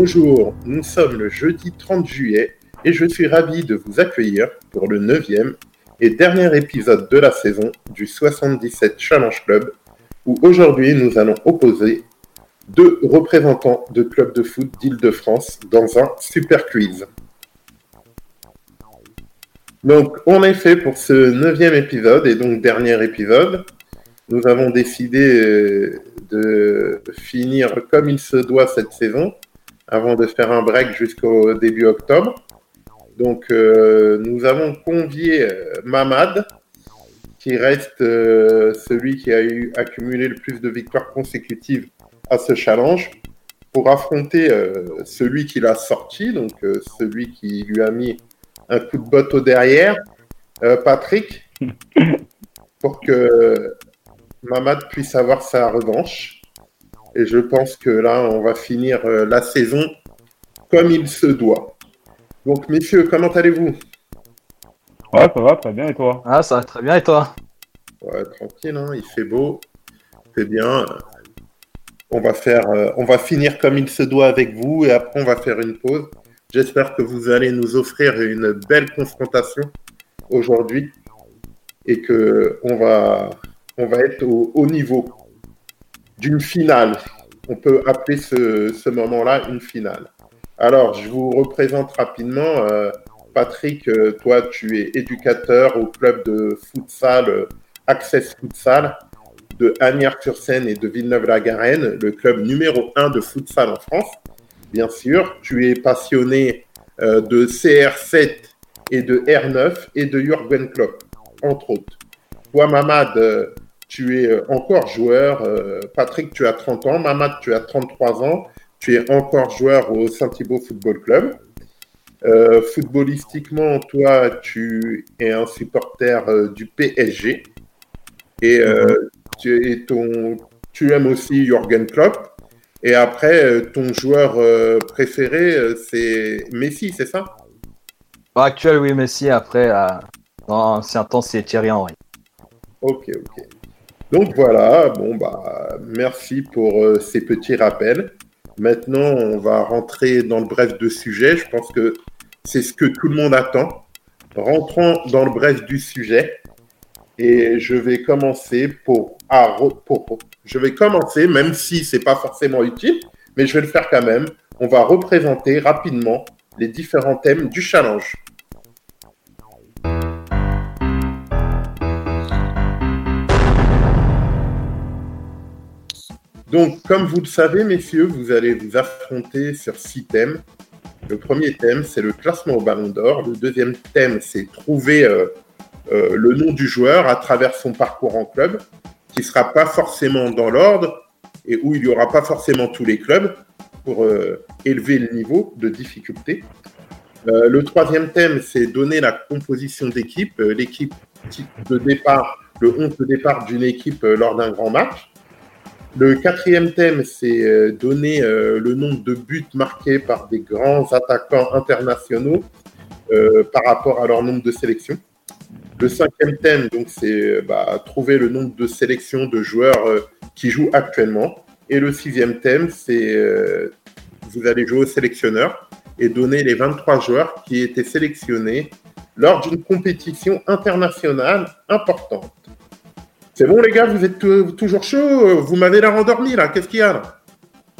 Bonjour, nous sommes le jeudi 30 juillet et je suis ravi de vous accueillir pour le neuvième et dernier épisode de la saison du 77 Challenge Club où aujourd'hui nous allons opposer deux représentants de clubs de foot d'Île-de-France dans un super quiz. Donc, en effet, pour ce neuvième épisode et donc dernier épisode, nous avons décidé euh, de finir comme il se doit cette saison, avant de faire un break jusqu'au début octobre. Donc, euh, nous avons convié euh, Mamad, qui reste celui qui a eu accumulé le plus de victoires consécutives à ce challenge, pour affronter celui qui l'a sorti, donc celui qui lui a mis un coup de botte au derrière, Patrick, pour que Mamad puisse avoir sa revanche. Et je pense que là, on va finir euh, la saison comme il se doit. Donc, messieurs, comment allez-vous? Ouais, ça va, très bien, et toi? Ah, ça va très bien, et toi? Ouais, tranquille, hein, il fait beau, c'est bien. On va, faire, euh, on va finir comme il se doit avec vous, et après, on va faire une pause. J'espère que vous allez nous offrir une belle confrontation aujourd'hui et que on va, on va être au haut niveau d'une finale. On peut appeler ce, moment-là une finale. Alors, je vous représente rapidement. Euh, Patrick, euh, toi, tu es éducateur au club de futsal euh, Access Futsal de Agnières-sur-Seine et de Villeneuve-la-Garenne, le club numéro 1 de futsal en France. Bien sûr, tu es passionné de CR7 et de R9 et de Jürgen Klopp, entre autres. Toi, Mamad, tu es euh, encore joueur. Euh, Patrick, tu as 30 ans. Mamad, tu as 33 ans. Tu es encore joueur au Saint-Thibault Football Club. Euh, footballistiquement, toi, tu es un supporter du PSG. Et mhm. tu, ton, tu aimes aussi Jürgen Klopp. Et après, ton joueur préféré, c'est Messi, c'est ça? Actuel, oui, Messi. Après, dans ancien temps, c'est Thierry Henry. Ok, ok. Donc voilà, bon bah merci pour euh, ces petits rappels. Maintenant, on va rentrer dans le bref de sujet. Je pense que c'est ce que tout le monde attend. Rentrons dans le bref du sujet. Et je vais commencer pour, pour, je vais commencer, même si c'est pas forcément utile, mais je vais le faire quand même. On va représenter rapidement les différents thèmes du challenge. Donc, comme vous le savez, messieurs, vous allez vous affronter sur six thèmes. Le premier thème, c'est le classement au ballon d'or. Le deuxième thème, c'est trouver euh, euh, le nom du joueur à travers son parcours en club, qui ne sera pas forcément dans l'ordre et où il n'y aura pas forcément tous les clubs pour euh, élever le niveau de difficulté. le troisième thème, c'est donner la composition d'équipe, l'équipe de départ, le 11 de départ d'une équipe lors d'un grand match. Le quatrième thème, c'est euh, donner euh, le nombre de buts marqués par des grands attaquants internationaux euh, par rapport à leur nombre de sélections. Le cinquième thème, donc, c'est bah, trouver le nombre de sélections de joueurs qui jouent actuellement. Et le sixième thème, c'est vous allez jouer au sélectionneur et donner les 23 joueurs qui étaient sélectionnés lors d'une compétition internationale importante. C'est bon, les gars, vous êtes toujours chaud Vous m'avez l'air endormi, là. Qu'est-ce qu'il y a, là?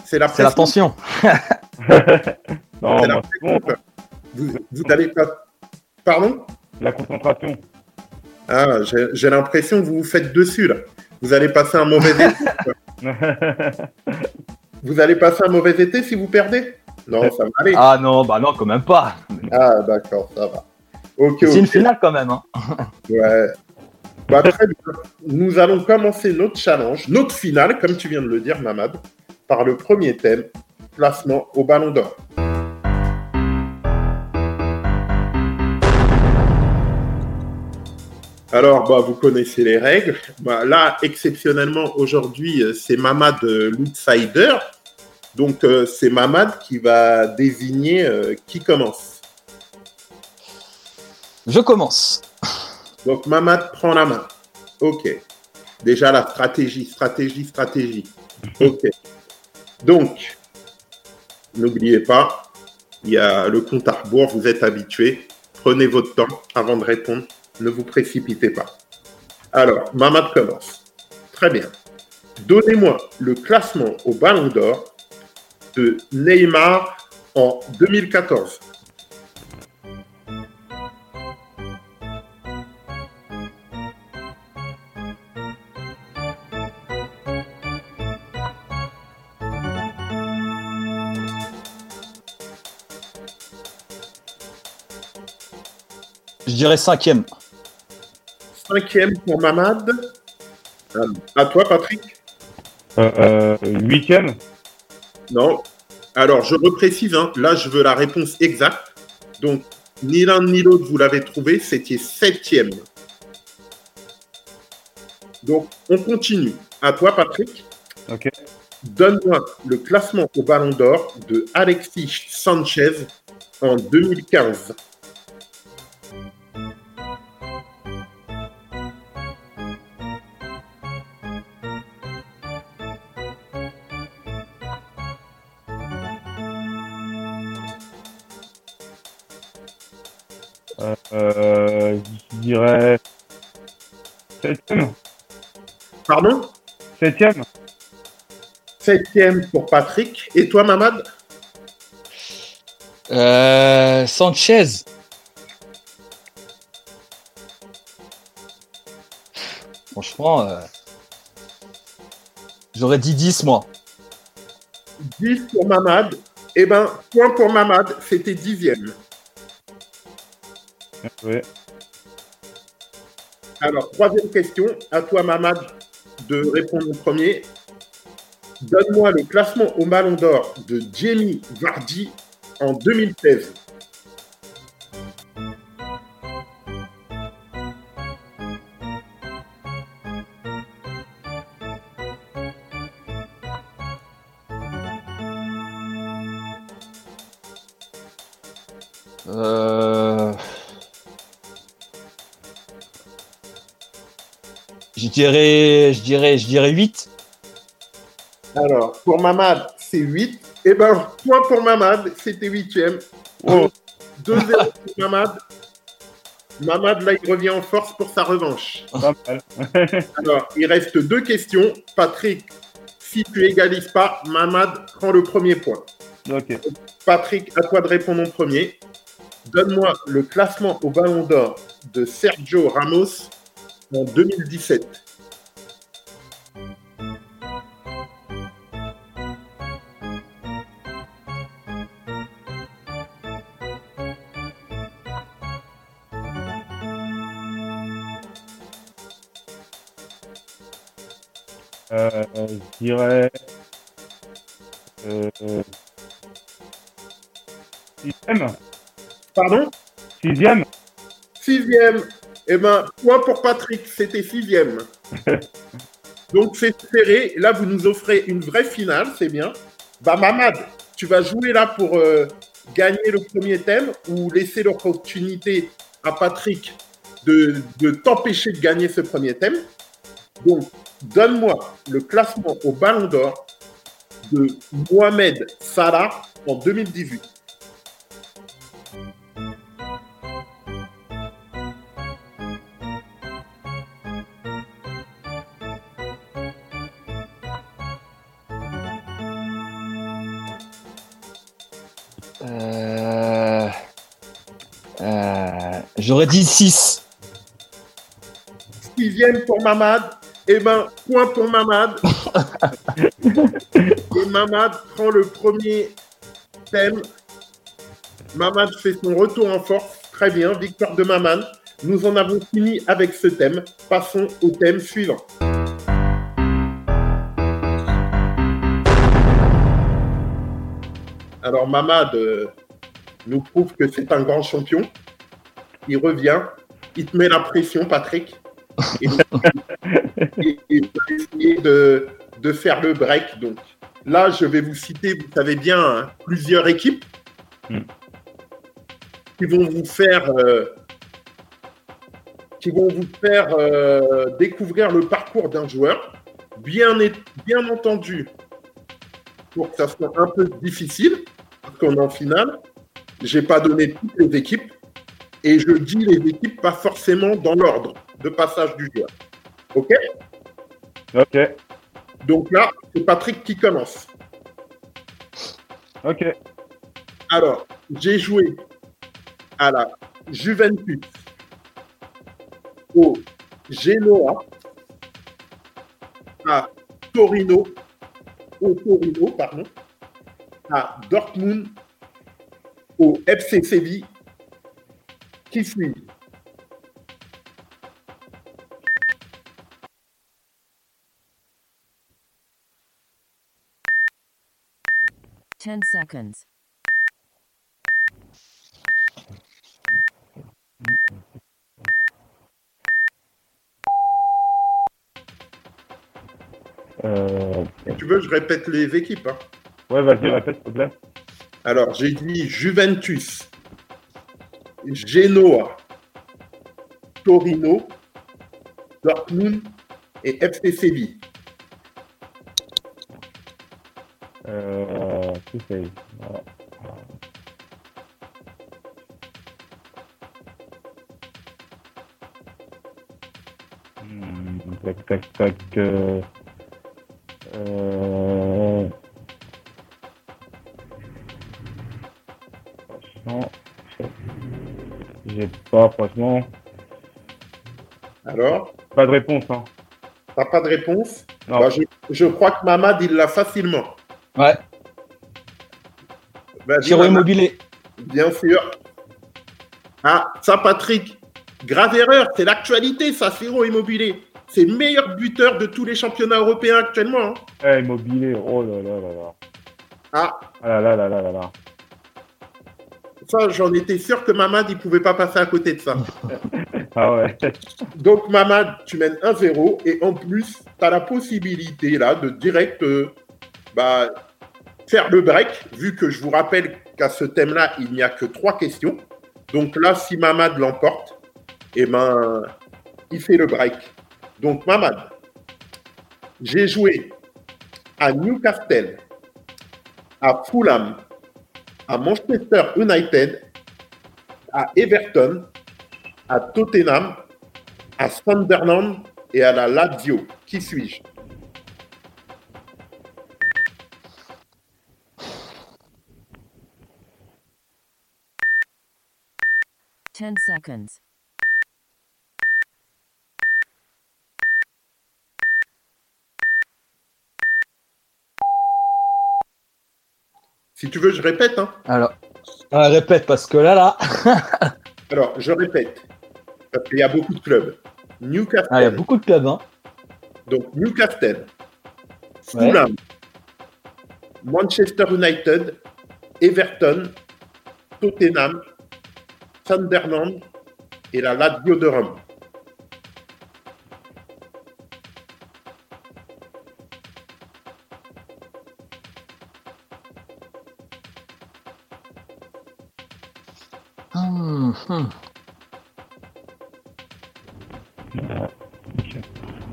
C'est la, la tension. non, la vous, n'allez pas. Pardon? La concentration. Ah, j'ai l'impression que vous vous faites dessus, là. Vous allez passer un mauvais été. vous allez passer un mauvais été si vous perdez? Non, ça va aller. Ah non, bah non, quand même pas. Ah, d'accord, ça va. C'est une finale quand même. Hein. ouais. Bah, très bien. Nous allons commencer notre challenge, notre finale, comme tu viens de le dire, Mamad, par le premier thème, placement au ballon d'or. Alors, bah, vous connaissez les règles. Bah, là, exceptionnellement, aujourd'hui, euh, c'est Mamad euh, l'outsider. Donc, euh, c'est Mamad qui va désigner qui commence. Je commence. Donc Mamad prend la main. Ok. Déjà la stratégie, stratégie, stratégie. Ok. Donc, N'oubliez pas, il y a le compte à rebours, vous êtes habitués. Prenez votre temps avant de répondre. Ne vous précipitez pas. Alors, Mamad commence. Très bien. Donnez-moi le classement au Ballon d'Or de Neymar en 2014. Dirais cinquième. Cinquième pour Mamad. Euh, À toi, Patrick Euh, euh, huitième Non. Alors, je reprécise, hein, là, je veux la réponse exacte. Donc, ni l'un ni l'autre, vous l'avez trouvé, c'était septième. Donc, on continue. À toi, Patrick. Ok. Donne-moi le classement au Ballon d'Or de Alexis Sanchez en 2015. Septième. Pardon? Septième. Septième pour Patrick. Et toi, Mamad? Euh, Sanchez. Franchement, euh, j'aurais dit 10 moi. 10 pour Mamad. Eh ben, point pour Mamad, c'était dixième. Ouais. Alors, troisième question. À toi, Mamad, de répondre en premier. Donne-moi le classement au Ballon d'Or de Jamie Vardy en 2016. Dirais, je dirais, je dirais 8. Alors, pour Mamad, c'est 8. Eh ben, point pour Mamad, c'était huitième. Oh. 2-0 pour Mamad. Mamad, là, il revient en force pour sa revanche. Alors, il reste deux questions. Patrick, si tu égalises pas, Mamad prend le premier point. ok. Patrick, à toi de répondre en premier. Donne-moi le classement au Ballon d'Or de Sergio Ramos en 2017. Dirais. Euh, euh, sixième. Pardon? Sixième. Sixième. Eh ben, point pour Patrick, c'était sixième. Donc c'est serré. Là, vous nous offrez une vraie finale, c'est bien. Bah, Mamad, tu vas jouer là pour euh, gagner le premier thème ou laisser l'opportunité à Patrick de, de t'empêcher de gagner ce premier thème. Donc, donne-moi le classement au Ballon d'Or de Mohamed Salah en 2018. Euh... euh, J'aurais dit 6. Sixième pour Mamad. Eh ben, point pour Mamad. Et Mamad prend le premier thème. Mamad fait son retour en force. Très bien, victoire de Mamad. Nous en avons fini avec ce thème. Passons au thème suivant. Alors Mamad euh, nous prouve que c'est un grand champion. Il revient, il te met la pression, Patrick. Et, et- et essayer de, de faire le break. Donc là, je vais vous citer, vous savez bien, hein, plusieurs équipes Hmm. qui vont vous faire, euh, qui vont vous faire euh, découvrir le parcours d'un joueur. Bien, entendu, pour que ça soit un peu difficile, puisqu'on est en finale, j'ai pas donné toutes les équipes et je dis les équipes pas forcément dans l'ordre de passage du joueur. OK OK. Donc là, c'est Patrick qui commence. OK. Alors, j'ai joué à la Juventus, au Genoa, à Torino, au Torino, pardon, à Dortmund, au FC Séville. Qui suis-je 10 seconds. Euh, tu veux je répète les équipes hein Ouais, vas-y, répète, s'il te plaît. Alors, j'ai dit Juventus, Genoa, Torino, Dortmund et FC Séville. Qui c'est Voilà. Hmm, Tac, tac, tac. Euh... Euh... Franchement, j'ai pas, franchement, Alors, pas de réponse. Hein. t'as pas de réponse? Non. Bah, je, je crois que Mamad, il l'a facilement. Ouais, Giro. Immobilier. Bien sûr. Ah, ça, Patrick. Grave erreur, c'est l'actualité, ça, Siro Immobilier. C'est le meilleur buteur de tous les championnats européens actuellement. hein. Eh, immobilier, oh là là là là. Ah, Ah là là là là là là. ça, j'en étais sûr que Mamad, il pouvait pas passer à côté de ça. Ah ouais. Donc, Mamad, tu mènes 1-0 et en plus, tu as la possibilité là de direct euh, bah, faire le break, vu que je vous rappelle qu'à ce thème-là, il n'y a que trois questions. Donc là, si Mamad l'emporte, eh ben, il fait le break. Donc, Mamad, j'ai joué à Newcastle, à Fulham, à Manchester United, à Everton, à Tottenham, à Sunderland et à la Lazio. Qui suis-je? Ten seconds. Si tu veux, je répète. hein. Alors, ah, répète parce que là, là, Alors, je répète. Parce qu'il y a beaucoup de clubs. Newcastle, ah, il y a beaucoup de clubs. Hein. donc Newcastle, Ouais. Fulham, Manchester United, Everton, Tottenham, Sunderland et la Lazio de Rome. Hum, hum.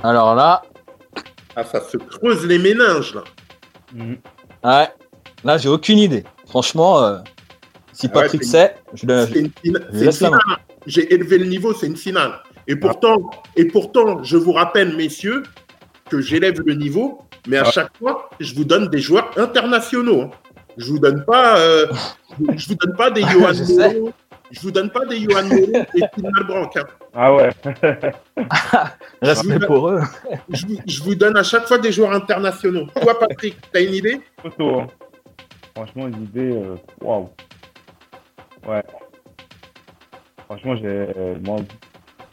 Alors là, Ah, ça se creuse les méninges, là. Ouais, là, j'ai aucune idée. Franchement, euh, si Ah ouais, Patrick sait, je le. C'est une, fina- je laisse la main. J'ai élevé le niveau, c'est une finale. Et pourtant, et pourtant, je vous rappelle, messieurs, que j'élève le niveau, mais à Ah. chaque fois, je vous donne des joueurs internationaux. hein. Je vous donne pas, euh, je vous donne pas des Johan. Moreau, je vous donne pas des Johan et Tim Malbranc. hein. Ah ouais. Respect pour eux. Je, vous- je vous donne à chaque fois des joueurs internationaux. Toi, Patrick, t'as une idée? Hein. Franchement, une idée. euh, Waouh. Ouais. Franchement, j'ai. euh, Moi,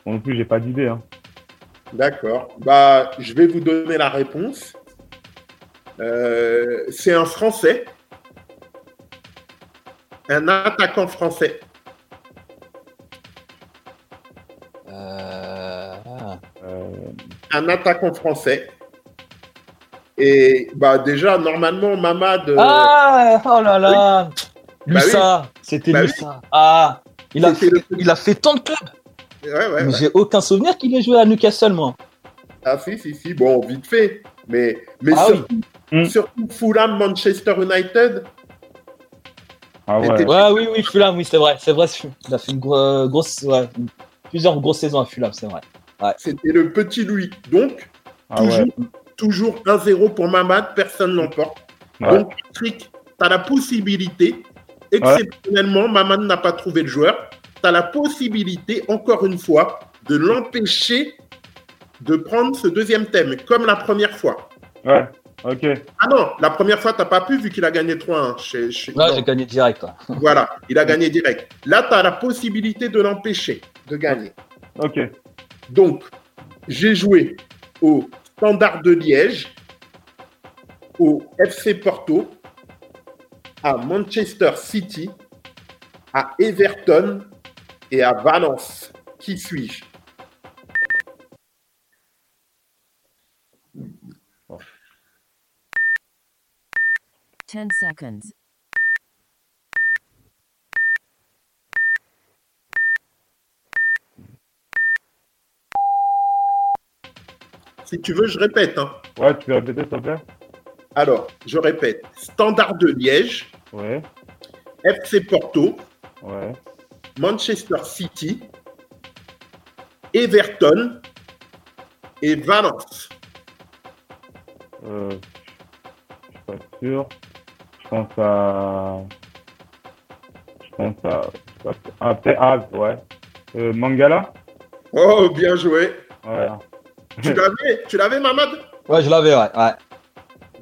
moi non plus, j'ai pas d'idée. Hein. D'accord. Bah, je vais vous donner la réponse. Euh, c'est un Français, un attaquant français. Euh, Euh, un attaquant français. Et bah déjà, normalement, Mamad. euh, Ah, oh là là, Bah Lussa, c'était Bah Lussa. Ah, il a, fait, le- il a fait tant de clubs. ouais, ouais, Mais ouais. j'ai aucun souvenir qu'il ait joué à Newcastle, moi. Ah si, si, si. Bon, vite fait. Mais, mais Ah surtout, oui. Mm. surtout Fulham, Manchester United. Ah ouais. Oui, oui, Fulham, oui, c'est vrai. C'est vrai, il a fait une gro- grosse, ouais, une- plusieurs grosses saisons à Fulham, c'est vrai. C'était le petit Louis. Donc, Ah toujours, ouais. toujours 1-0 pour Mamad, personne l'emporte. Ouais. Donc, Patrick, tu as la possibilité, exceptionnellement, Mamad n'a pas trouvé le joueur, tu as la possibilité, encore une fois, de l'empêcher de prendre ce deuxième thème, comme la première fois. Ouais. Ok. Ah non, la première fois, tu pas pu vu qu'il a gagné 3-1. Chez, chez- non, j'ai gagné direct. Voilà, il a gagné direct. Là, tu as la possibilité de l'empêcher de gagner. Ok. Donc, j'ai joué au Standard de Liège, au FC Porto, à Manchester City, à Everton et à Valence. Qui suis-je? Ten seconds. Si tu veux, je répète. hein. Ouais, tu peux répéter, s'il te plaît Alors, je répète. Standard de Liège, Ouais. FC Porto, Ouais. Manchester City, Everton et Valence. Euh, je suis pas sûr. Je pense à. Je pense à. Ah, peut-être- ah, ouais. Euh, Mangala? Oh, bien joué. Ouais. Tu l'avais, tu l'avais, Mamad? Ouais, je l'avais, ouais. ouais.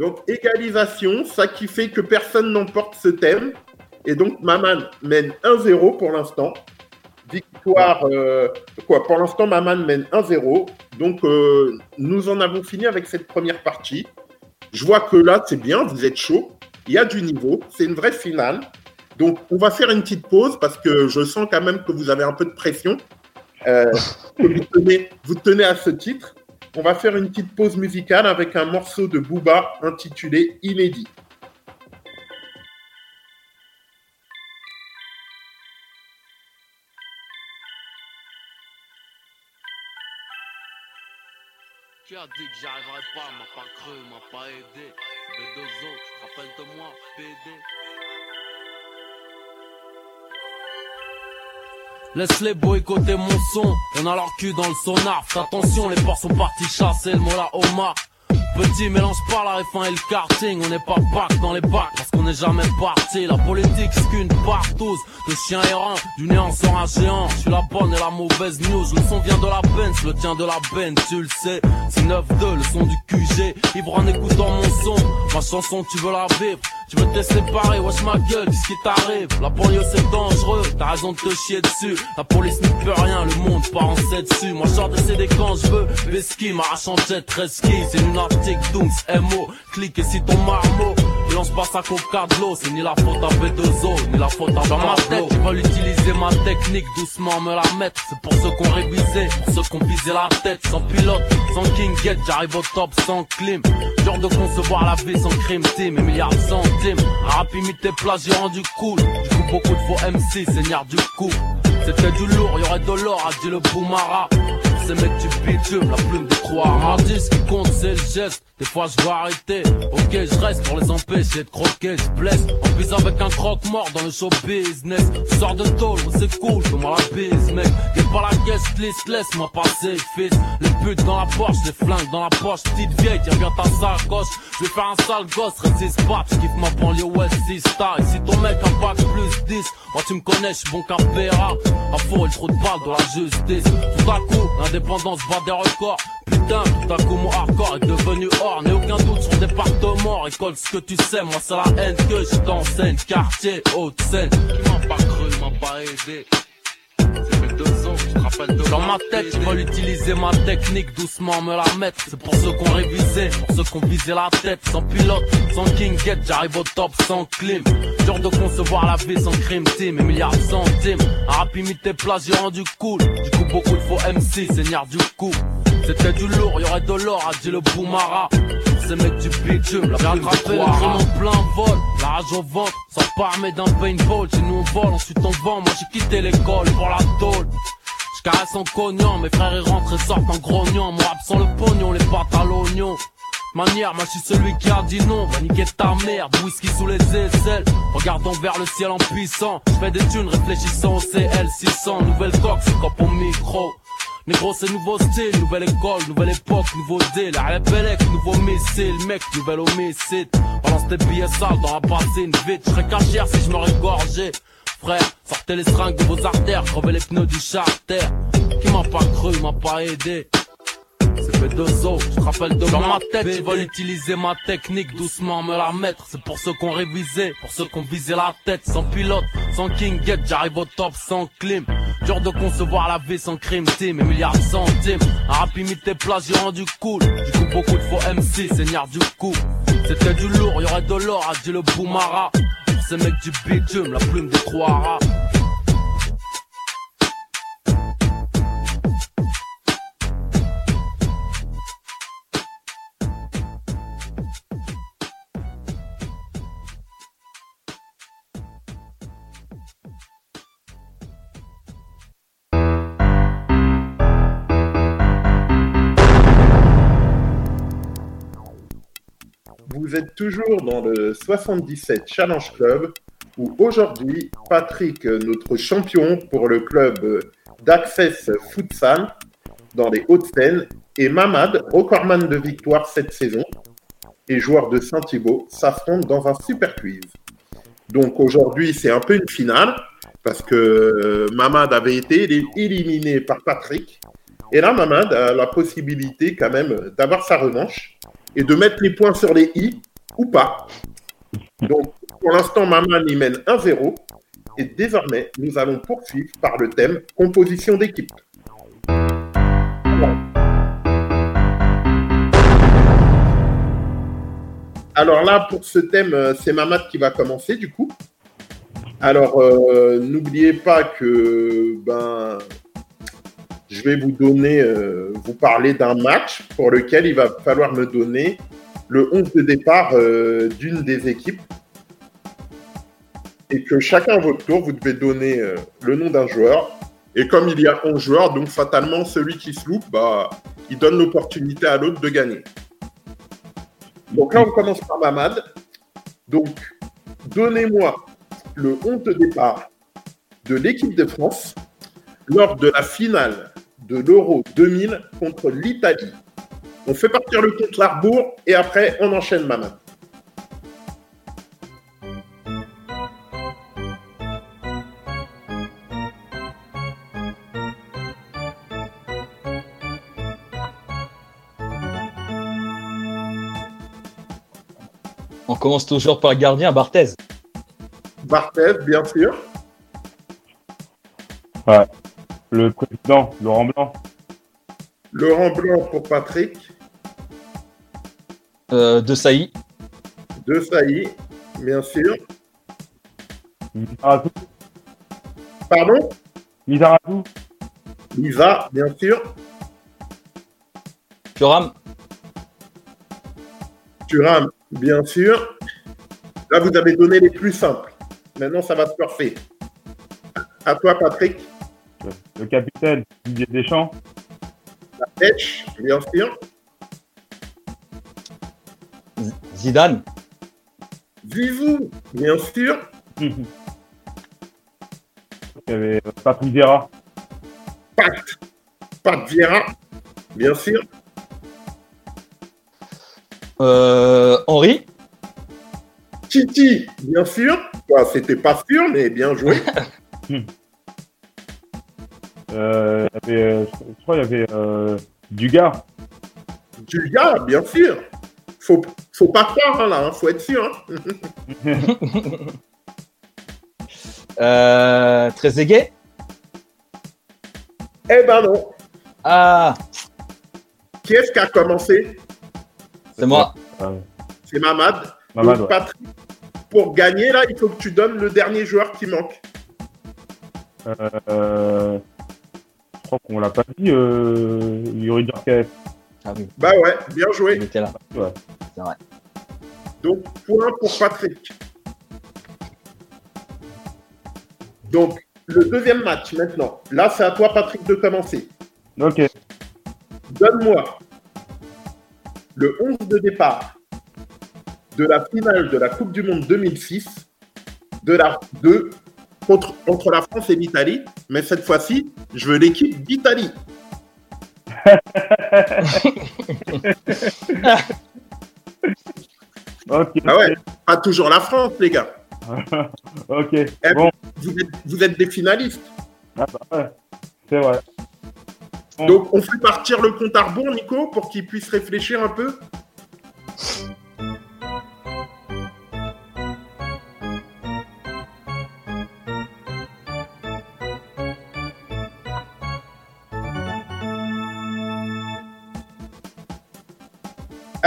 Donc, égalisation, ça qui fait que personne n'emporte ce thème. Et donc, Maman mène 1-0 pour l'instant. Victoire, euh, quoi, pour l'instant, Maman mène 1-0. Donc, euh, nous en avons fini avec cette première partie. Je vois que là, c'est bien, vous êtes chaud. Il y a du niveau. C'est une vraie finale. Donc, on va faire une petite pause parce que je sens quand même que vous avez un peu de pression. euh, vous tenez à ce titre. On va faire une petite pause musicale avec un morceau de Booba intitulé Inédit. Qui a dit que j'arriverais pas, m'a pas cru, m'a pas aidé. B2O, tu te rappelles de moi. Laisse-les boycotter mon son, on a leur cul dans le sonar. Attention, les porcs sont partis chasser le Omar. Petit mélange pas la F1 et le karting, on n'est pas bac dans les bacs parce qu'on n'est jamais parti. La politique c'est qu'une partouze de chiens errants, du néant sort un géant. Je suis la bonne et la mauvaise news, le son vient de la Benz, le tien de la Benz, tu le sais. C'est 9-2, le son du QG, ivre en écoutant mon son. Ma chanson tu veux la vivre, tu veux te séparer, wesh ma gueule, qu'est-ce qui t'arrive? La banlieue c'est dangereux, t'as raison de te chier dessus. La police n'y peut rien, le monde part en 7 dessus. Moi je sors de CD quand je veux, Veski, m'arrachant jet, Reski, c'est Dunks, MO, clique si ton marmot. Il lance pas sa coca de l'eau, c'est ni la faute à B2O, ni la faute à Dans ma tête, ils veulent utiliser ma technique, doucement me la mettre. C'est pour ceux qu'on révisé, pour ceux qu'on visé la tête, sans pilote, sans king get, j'arrive au top sans clim. Genre de concevoir la vie sans crime team, et milliards de centimes. Rap imité plat, j'ai rendu cool. Du coup, beaucoup de faux MC, seigneur du coup. C'était du lourd, y'aurait de l'or, a dit le Boumara. Ces mecs du bitume, la plume de. On dit ce qui compte, c'est le geste. Des fois, je vais arrêter. Ok, je reste pour les empêcher de croquer, je blesse. En plus, avec un croque-mort dans le show business. Tu sors de tôle, c'est cool, fais-moi la bise, mec. T'es pas la guest list, laisse-moi passer, fils. Les putes dans la poche, les flingues dans la poche. Petite vieille, tiens bien ta sacoche. Je vais faire un sale gosse, résiste pas. Je ma banlieue West Star. Et si ton mec a bac plus 10, moi tu me connais, je bon Vera. À il trop de balles dans la justice. Tout à coup, l'indépendance bat des records. Putain, tout à coup mon hardcore est devenu or. N'ai aucun doute sur département. Récolte ce que tu sais, moi c'est la haine que je t'enseigne. Quartier, haute scène. Qui m'a pas cru, m'a pas aidé Dans ma tête, ils veulent utiliser ma technique Doucement me la mettre. C'est pour ceux qu'on révisé, pour ceux qu'on visé la tête. Sans pilote, sans king get, j'arrive au top sans clim. Genre de concevoir la vie sans crime team Et milliards de centimes Un rap imité j'ai rendu cool. Du coup beaucoup de faux MC, seigneur du coup. C'était du lourd, y'aurait de l'or, a dit le Boumara. Ces mecs du bitume, la bien attrapé le en plein vol. La rage au ventre, sans parmer d'un paintball. Chez nous on vole, ensuite on vend. Moi j'ai quitté l'école pour la tôle. J'caresse en cognant, mes frères ils rentrent et sortent en grognant. Moi rap sans le pognon, les pâtes à l'oignon. Manière, moi je suis celui qui a dit non, va niquer ta merde, whisky sous les aisselles, regardons vers le ciel en puissant, je fais des tunes réfléchissant au CL 600, nouvelle coque, c'est comme au micro? Négro c'est nouveau style, nouvelle école, nouvelle époque, nouveau deal, la Belek, nouveau missile, mec, nouvel homicide. Balance tes billets sales dans la bassine, vite, je serais cachère si je me. Frère, sortez les seringues de vos artères, crevez les pneus du charter. Qui m'a pas cru, m'a pas aidé. C'est P2O, je te rappelle de Dans ma tête, ils veulent utiliser ma technique, doucement me la mettre. C'est pour ceux qu'on révisé, pour ceux qu'on visé la tête, sans pilote, sans king get, j'arrive au top sans clim. Dur de concevoir la vie sans crime team et milliards de centimes. Un rap imite tes plages, j'ai rendu cool. Du coup, beaucoup de faux MC, seigneur du coup. C'était du lourd, y'aurait de l'or, a dit le Boumara. Ces mecs du bitume, la plume des trois rats. Vous êtes toujours dans le 77 Challenge Club où aujourd'hui, Patrick, notre champion pour le club d'Access Futsal dans les Hauts-de-Seine, et Mamad, recordman de victoire cette saison et joueur de Saint-Thibault, s'affrontent dans un super quiz. Donc aujourd'hui, c'est un peu une finale parce que euh, Mamad avait été éli- éliminé par Patrick. Et là, Mamad a la possibilité quand même d'avoir sa revanche et de mettre les points sur les i ou pas. Donc, pour l'instant, Mamad y mène 1-0. Et désormais, nous allons poursuivre par le thème composition d'équipe. Alors là, pour ce thème, euh, c'est Mamad qui va commencer du coup. Alors, euh, n'oubliez pas que ben, je vais vous donner, euh, vous parler d'un match pour lequel il va falloir me donner le 11 de départ euh, d'une des équipes. Et que chacun à votre tour, vous devez donner euh, le nom d'un joueur. Et comme il y a 11 joueurs, donc fatalement, celui qui se loupe, bah, il donne l'opportunité à l'autre de gagner. Donc là, on commence par Mamad. Donc, donnez-moi le 11 de départ de l'équipe de France lors de la finale de l'Euro 2000 contre l'Italie. On fait partir le compte Larbourg et après, on enchaîne Mamad. On commence toujours par le gardien, Barthez. Barthez, bien sûr. Le président, Laurent Blanc. Laurent Blanc pour Patrick. Euh, de Sailly. De Sailly, bien sûr. Mizarazu. Pardon? Mizarazu. Lisa, bien sûr. Thuram. Thuram, bien sûr. Là, vous avez donné les plus simples. Maintenant, ça va se surfer. À toi, Patrick. Le capitaine, Didier Deschamps. Etch, bien sûr. Zidane. Zizou, bien sûr. Il y avait Patrick Vieira. Pat, Pat Vieira, bien sûr. Euh, Henri. Titi, bien sûr. Bah, C'était pas sûr, mais bien joué. Euh, il y avait, euh, je crois qu'il y avait euh, Dugas. Julia, bien sûr. Faut, faut pas croire, hein, là. hein, Faut être sûr. hein. Euh, Trezeguet? Eh ben non. Ah, Qui est-ce qui a commencé? C'est moi. Euh, C'est Mamad. Mamad, Donc, ouais. Patrick, pour gagner, là, il faut que tu donnes le dernier joueur qui manque. Euh, crois qu'on l'a pas dit, euh, Yuri Djorkaeff. Ah oui, Bah ouais, bien joué. il était là. Ouais. C'est vrai. Donc, point pour Patrick. Donc, le deuxième match maintenant. Là, c'est à toi, Patrick, de commencer. Ok. Donne-moi le 11 de départ de la finale de la Coupe du Monde 2006 de la, de, contre, entre la France et l'Italie. Mais cette fois-ci, je veux l'équipe d'Italie. Ah ouais, pas toujours la France, les gars. ok. Eh, Bon, Vous êtes, vous êtes des finalistes. ah bah ouais. C'est vrai. Bon. Donc, on fait partir le compte à rebours, Nico, pour qu'il puisse réfléchir un peu.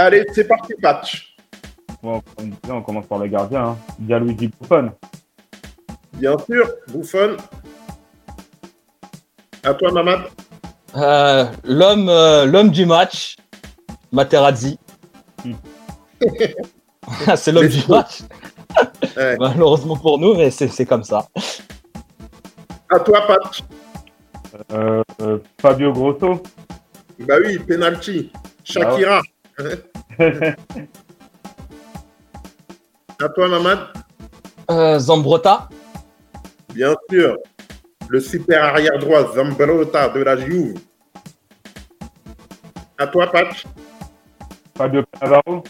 Allez, c'est parti, patch. Bon, on commence par le gardien. Hein. Gianluigi Buffon. Bien sûr, Bouffon. À toi, Mamad. Euh, l'homme, euh, l'homme du match, Materazzi. Hmm. c'est l'homme du match. Ouais. Malheureusement pour nous, mais c'est c'est comme ça. À toi, Patch. Euh, euh, Fabio Grosso. Bah oui, penalty. Shakira. À toi, Mamad. Euh, Zambrotta. Bien sûr. Le super arrière droit, Zambrota de la Juve. À toi, Patch. Fabio Cannavaro.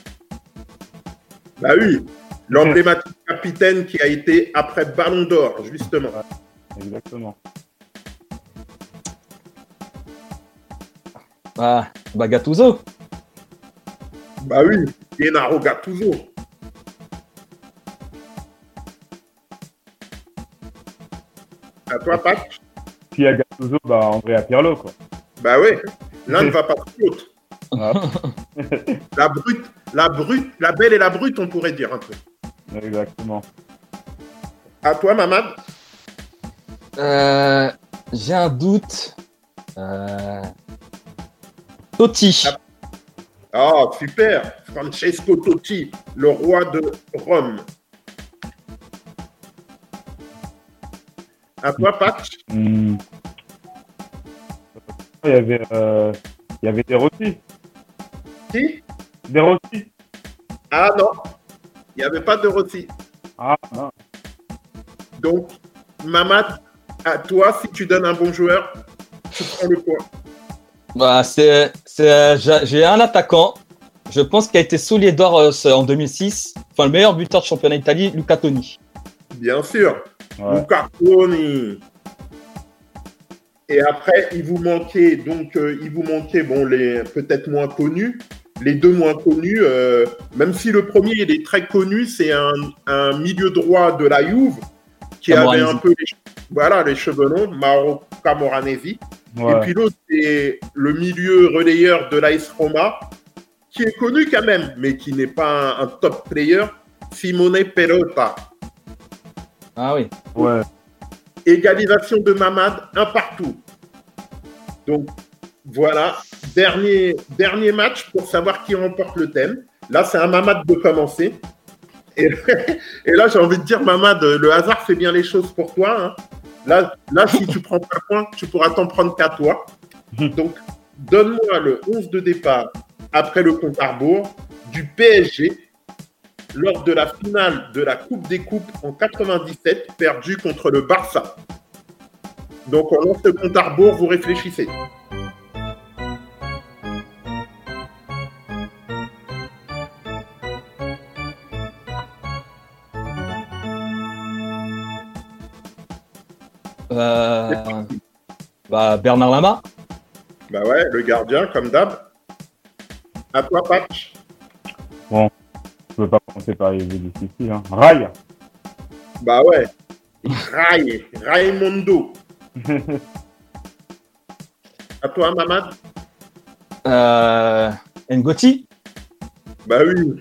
Bah oui. L'emblématique capitaine qui a été après Ballon d'Or, justement. Exactement. Ah, bah Gattuso. Bah oui. Gennaro Gattuso. À toi, Patch. Puis à Gattuso, bah, Andrea Pirlo, quoi. Bah oui. L'un ne va pas sans l'autre. Ah, La brute, la brute, la belle et la brute, on pourrait dire un peu. exactement. À toi, Mamad. Euh, J'ai un doute. Euh... Totti. Ah, super. Francesco Totti, le roi de Rome. À toi, Patch. Hmm. Il y avait, euh, il y avait des Rossi. Qui Des Rossi. Ah non, il n'y avait pas de Rossi. Ah, non. Donc, Mamad, à toi, si tu donnes un bon joueur, tu prends le point. Bah, c'est, c'est, j'ai un attaquant. Je pense qu'il a été soulier d'or euh, en 2006. Enfin, le meilleur buteur de championnat d'Italie, Luca Toni. Bien sûr. Ouais. Luca Toni. Et après, il vous manquait, donc, euh, il vous manquait, bon, les peut-être moins connus. Les deux moins connus, euh, même si le premier, il est très connu, c'est un, un milieu droit de la Juve qui Camoranesi. avait un peu les, voilà, les cheveux longs, Mauro Camoranesi. Et puis l'autre, c'est le milieu relayeur de l'AS Roma, qui est connu quand même, mais qui n'est pas un, un top player, Simone Perota. Ah oui. Ouais. Égalisation de Mamad, un partout. Donc voilà, dernier, dernier match pour savoir qui remporte le thème. Là, c'est un Mamad de commencer. Et, et là, j'ai envie de dire, Mamad, le hasard fait bien les choses pour toi. hein. Là, là, si tu prends pas point, tu pourras t'en prendre qu'à toi. Donc, donne-moi le 11 de départ après le compte à rebours du PSG lors de la finale de la Coupe des Coupes en 97, perdue contre le Barça. Donc, on lance le compte à rebours, vous réfléchissez. Bah, Bernard Lama. Bah ouais, le gardien, comme d'hab. À toi, Patch. Je peux pas commencer par les difficiles. Hein. Rail. Bah ouais. Ray, Raimondo. À toi, Mamad. Euh, Ngoti. Bah oui.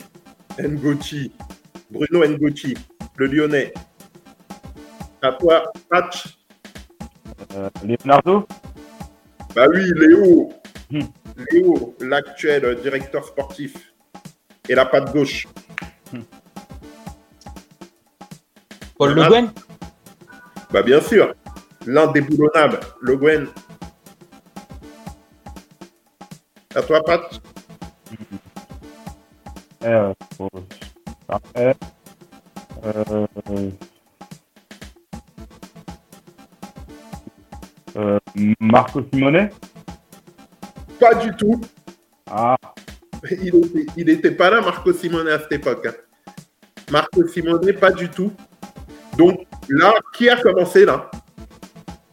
Ngoti. Bruno Ngoti, le Lyonnais. À toi, Patch. Euh, Leonardo. Bah oui, Léo. Hmm. Léo, l'actuel euh, directeur sportif. Et la patte gauche. Paul Bernard. Le Guen. Bah bien sûr. L'indéboulonnable, Le Guen. À toi, Pat. Faut... Par R. Euh... Euh, Marco Simone Pas du tout. Ah, Il était, il était pas là, Marco Simone, à cette époque. hein. Marco Simone, pas du tout. Donc là, qui a commencé là?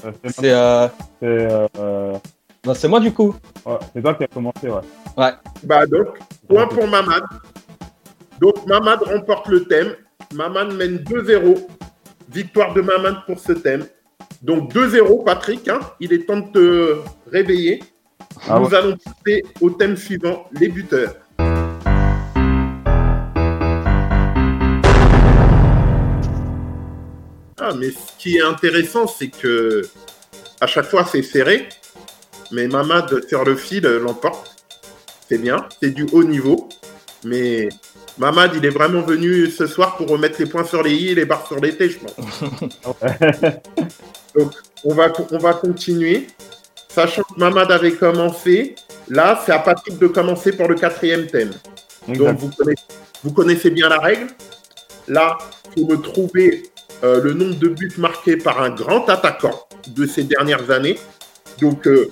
Euh, c'est C'est euh, c'est, c'est moi du coup. ouais, c'est toi qui as commencé, ouais. Bah donc, point pour Mamad. Donc Mamad remporte le thème. Mamad mène 2-0. Victoire de Mamad pour ce thème. Donc 2-0, Patrick. hein. Il est temps de te réveiller. Ah Nous ouais. allons passer au thème suivant, les buteurs. Ah, mais ce qui est intéressant, c'est que à chaque fois c'est serré, mais Mamad sur le fil euh, l'emporte. C'est bien, c'est du haut niveau, mais Mamad, il est vraiment venu ce soir pour remettre les points sur les i et les barres sur les t, je pense. Donc, on va, on va continuer. Sachant que Mamad avait commencé, là, c'est à Patrick de commencer pour le quatrième thème. Donc, Exact. vous connaissez, vous connaissez bien la règle. Là, il faut me trouver euh, le nombre de buts marqués par un grand attaquant de ces dernières années. Donc, euh,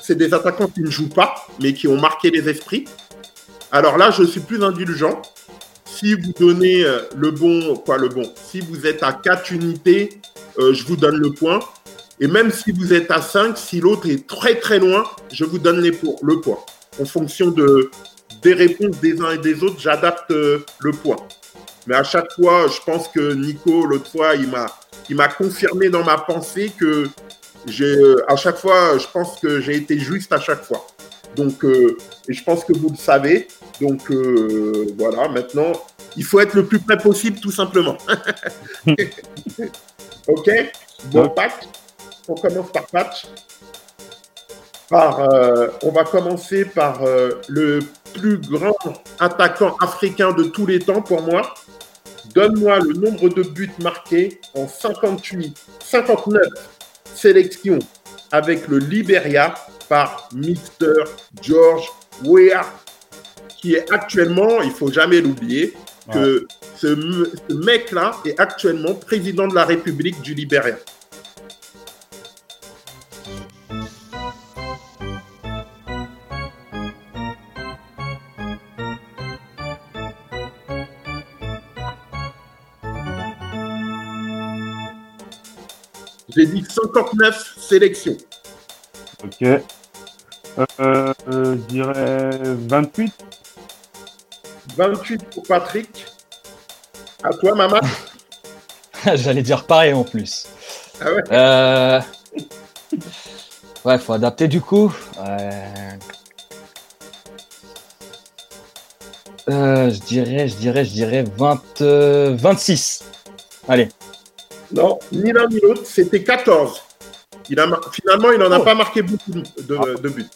c'est des attaquants qui ne jouent pas, mais qui ont marqué les esprits. Alors là, je suis plus indulgent. Si vous donnez euh, le bon, quoi, le bon, si vous êtes à 4 unités, euh, je vous donne le point. Et même si vous êtes à 5, si l'autre est très très loin, je vous donne le point. En fonction de, des réponses des uns et des autres, j'adapte euh, le point. Mais à chaque fois, je pense que Nico, l'autre fois, il m'a, m'a confirmé dans ma pensée que j'ai, à chaque fois, je pense que j'ai été juste à chaque fois. Donc, euh, et je pense que vous le savez. Donc, euh, voilà, maintenant, il faut être le plus près possible, tout simplement. ok? Bon, patch. On commence par patch. Par, euh, on va commencer par le plus grand attaquant africain de tous les temps pour moi. Donne-moi le nombre de buts marqués en 58, 59 sélections avec le Liberia par Mr. George Weah, qui est actuellement, il faut jamais l'oublier, que ce, ce mec-là est actuellement président de la République du Liberia. J'ai dit 59 sélections. Ok. Euh, euh, je dirais 28. 28 pour Patrick. À toi, maman. J'allais dire pareil en plus. Ah ouais Euh... Ouais, faut adapter du coup. Euh... Euh, je dirais, je dirais, je dirais 20, euh, 26. Allez. Non, ni l'un ni l'autre, c'était 14. Il a mar- Finalement, il n'en a Oh. pas marqué beaucoup de, de- de buts.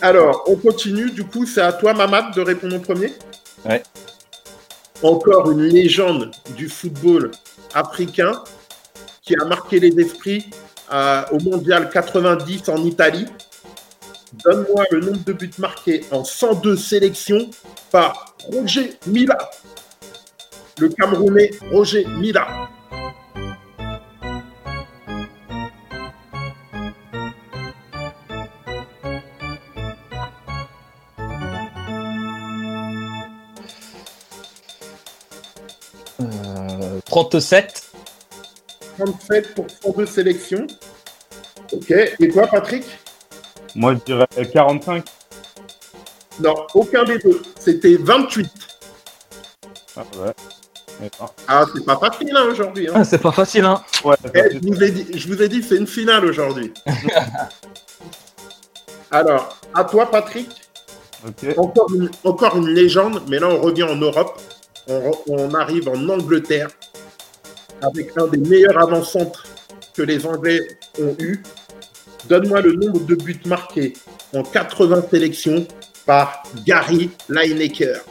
Alors, on continue. Du coup, c'est à toi, Mamad, de répondre en premier. Ouais. Encore une légende du football africain qui a marqué les esprits euh, au Mondial 90 en Italie. Donne-moi le nombre de buts marqués en 102 sélections par Roger Mila. Le Camerounais Roger Mila. 37. 37 pour 102 sélections. Ok. Et toi, Patrick? Moi, je dirais 45. Non, aucun des deux. C'était 28. Ah, ouais. Ah, c'est pas facile hein, aujourd'hui. hein. Ah, c'est pas facile, hein. ouais, Eh, je vous ai dit, je vous ai dit, c'est une finale aujourd'hui. Alors, à toi, Patrick. ok. Encore une, encore une légende, mais là, on revient en Europe. On, arrive en Angleterre avec un des meilleurs avant-centres que les Anglais ont eu. Donne-moi le nombre de buts marqués en 80 sélections par Gary Lineker.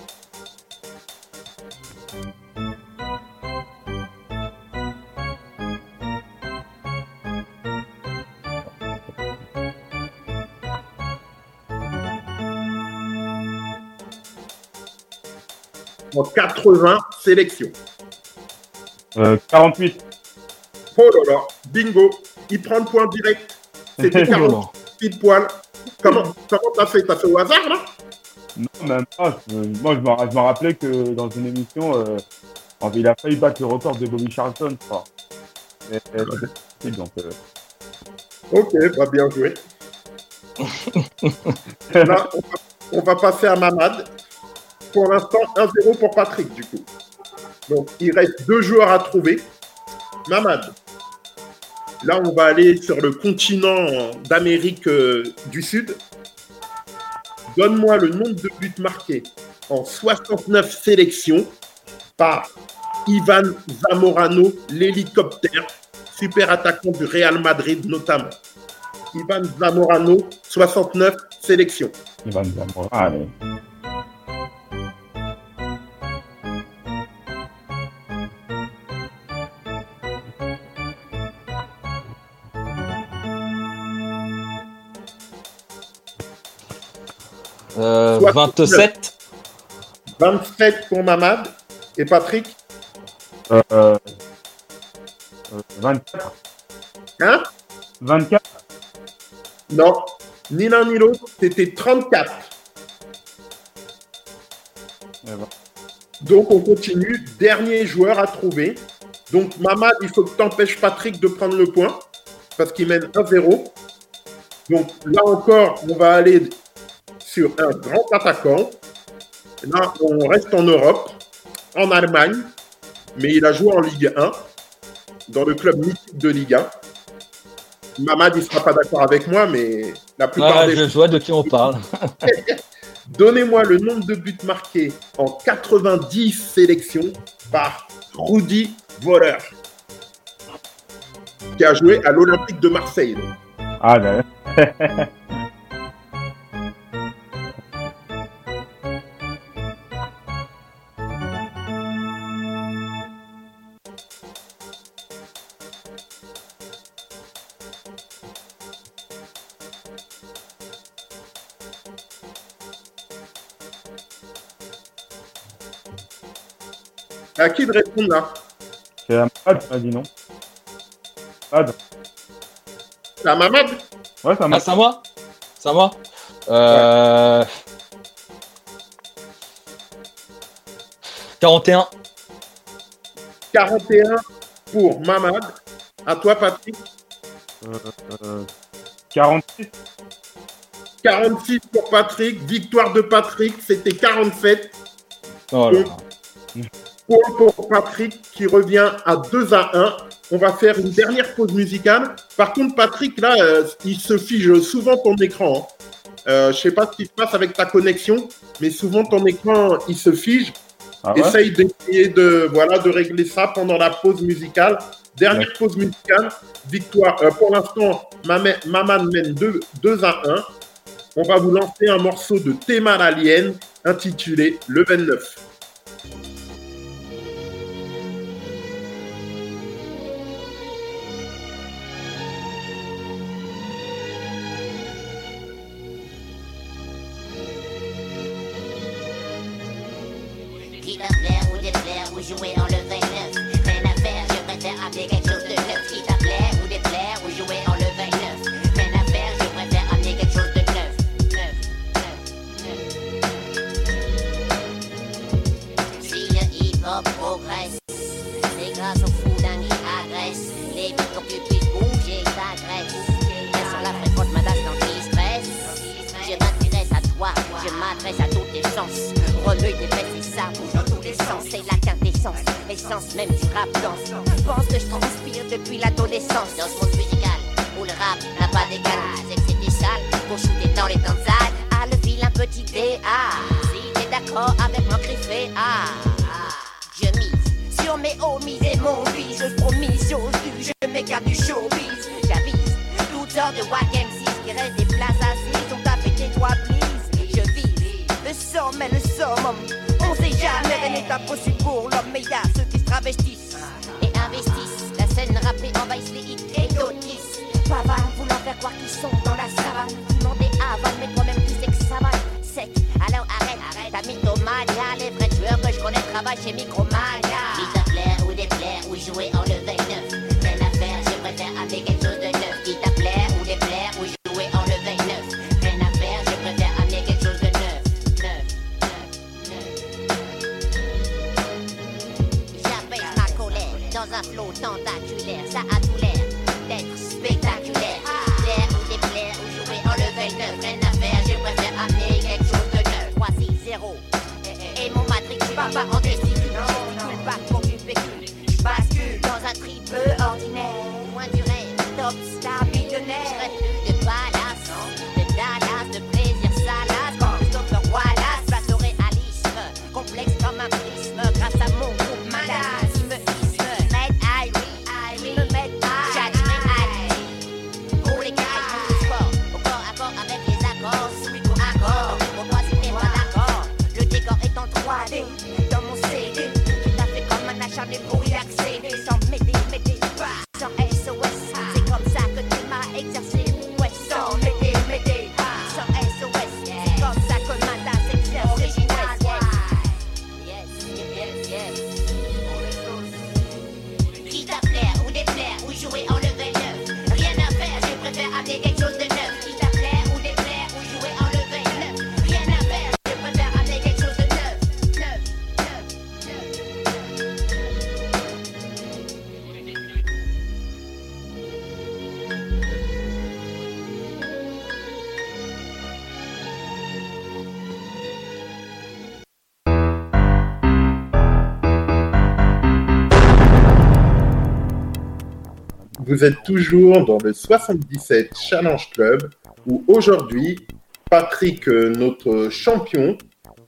En 80 sélections Euh, 48. Oh là là, bingo, il prend le point direct. C'était 40 pile poil. Comment comment t'as fait? T'as fait au hasard là? Non, même pas. Je- moi, je me, rappelais que dans une émission, euh, en- il a failli battre le record de Bobby Charlton, je crois. Donc, euh, Ok, bah bien joué. Là, on va, on va passer à Mamad. Pour l'instant, 1-0 pour Patrick, du coup. Donc, il reste deux joueurs à trouver. Mamad. Là, on va aller sur le continent d'Amérique euh, du Sud. Donne-moi le nombre de buts marqués en 69 sélections par Ivan Zamorano, l'hélicoptère, super attaquant du Real Madrid notamment. Ivan Zamorano, 69 sélections. va nous avoir. Allez. Euh, Soit- 27. 27 pour Mamad. Et Patrick, Euh, euh, euh, 24. hein? 24. Non, ni l'un ni l'autre, c'était 34. Eh ben, Donc on continue. Dernier joueur à trouver. Donc Mamad, il faut que tu empêches Patrick de prendre le point parce qu'il mène 1-0. Donc là encore, on va aller sur un grand attaquant. Là, on reste en Europe, en Allemagne, mais il a joué en Ligue 1, dans le club mythique de Ligue 1. Mamad, il ne sera pas d'accord avec moi, mais la plupart des je vois de qui on parle. Donnez-moi le nombre de buts marqués en 90 sélections par Rudi Voller, qui a joué à l'Olympique de Marseille. Ah, ben, qui de répondre là c'est tu m'as dit non. Mad. C'est à Mamad Ouais, Ah, Mad. c'est à moi C'est à moi euh... 41. 41 pour Mamad. À toi, Patrick. Euh, euh, 46. 46 pour Patrick. Victoire de Patrick, c'était 47. Oh là là. Pour Patrick qui revient à 2 à 1. On va faire une dernière pause musicale. Par contre, Patrick, là, euh, il se fige souvent ton écran. hein. Euh, je sais pas ce qui se passe avec ta connexion, mais souvent ton écran, il se fige. Ah ouais? Essaye d'essayer de, voilà, de régler ça pendant la pause musicale. Dernière pause musicale. Victoire. Euh, pour l'instant, Maman mène 2, 2 à 1. On va vous lancer un morceau de Théma l'Alien intitulé Le 29. Dans un flot tentaculaire. Ça a tout Vous êtes toujours dans le 77 Challenge Club où aujourd'hui, Patrick, euh, notre champion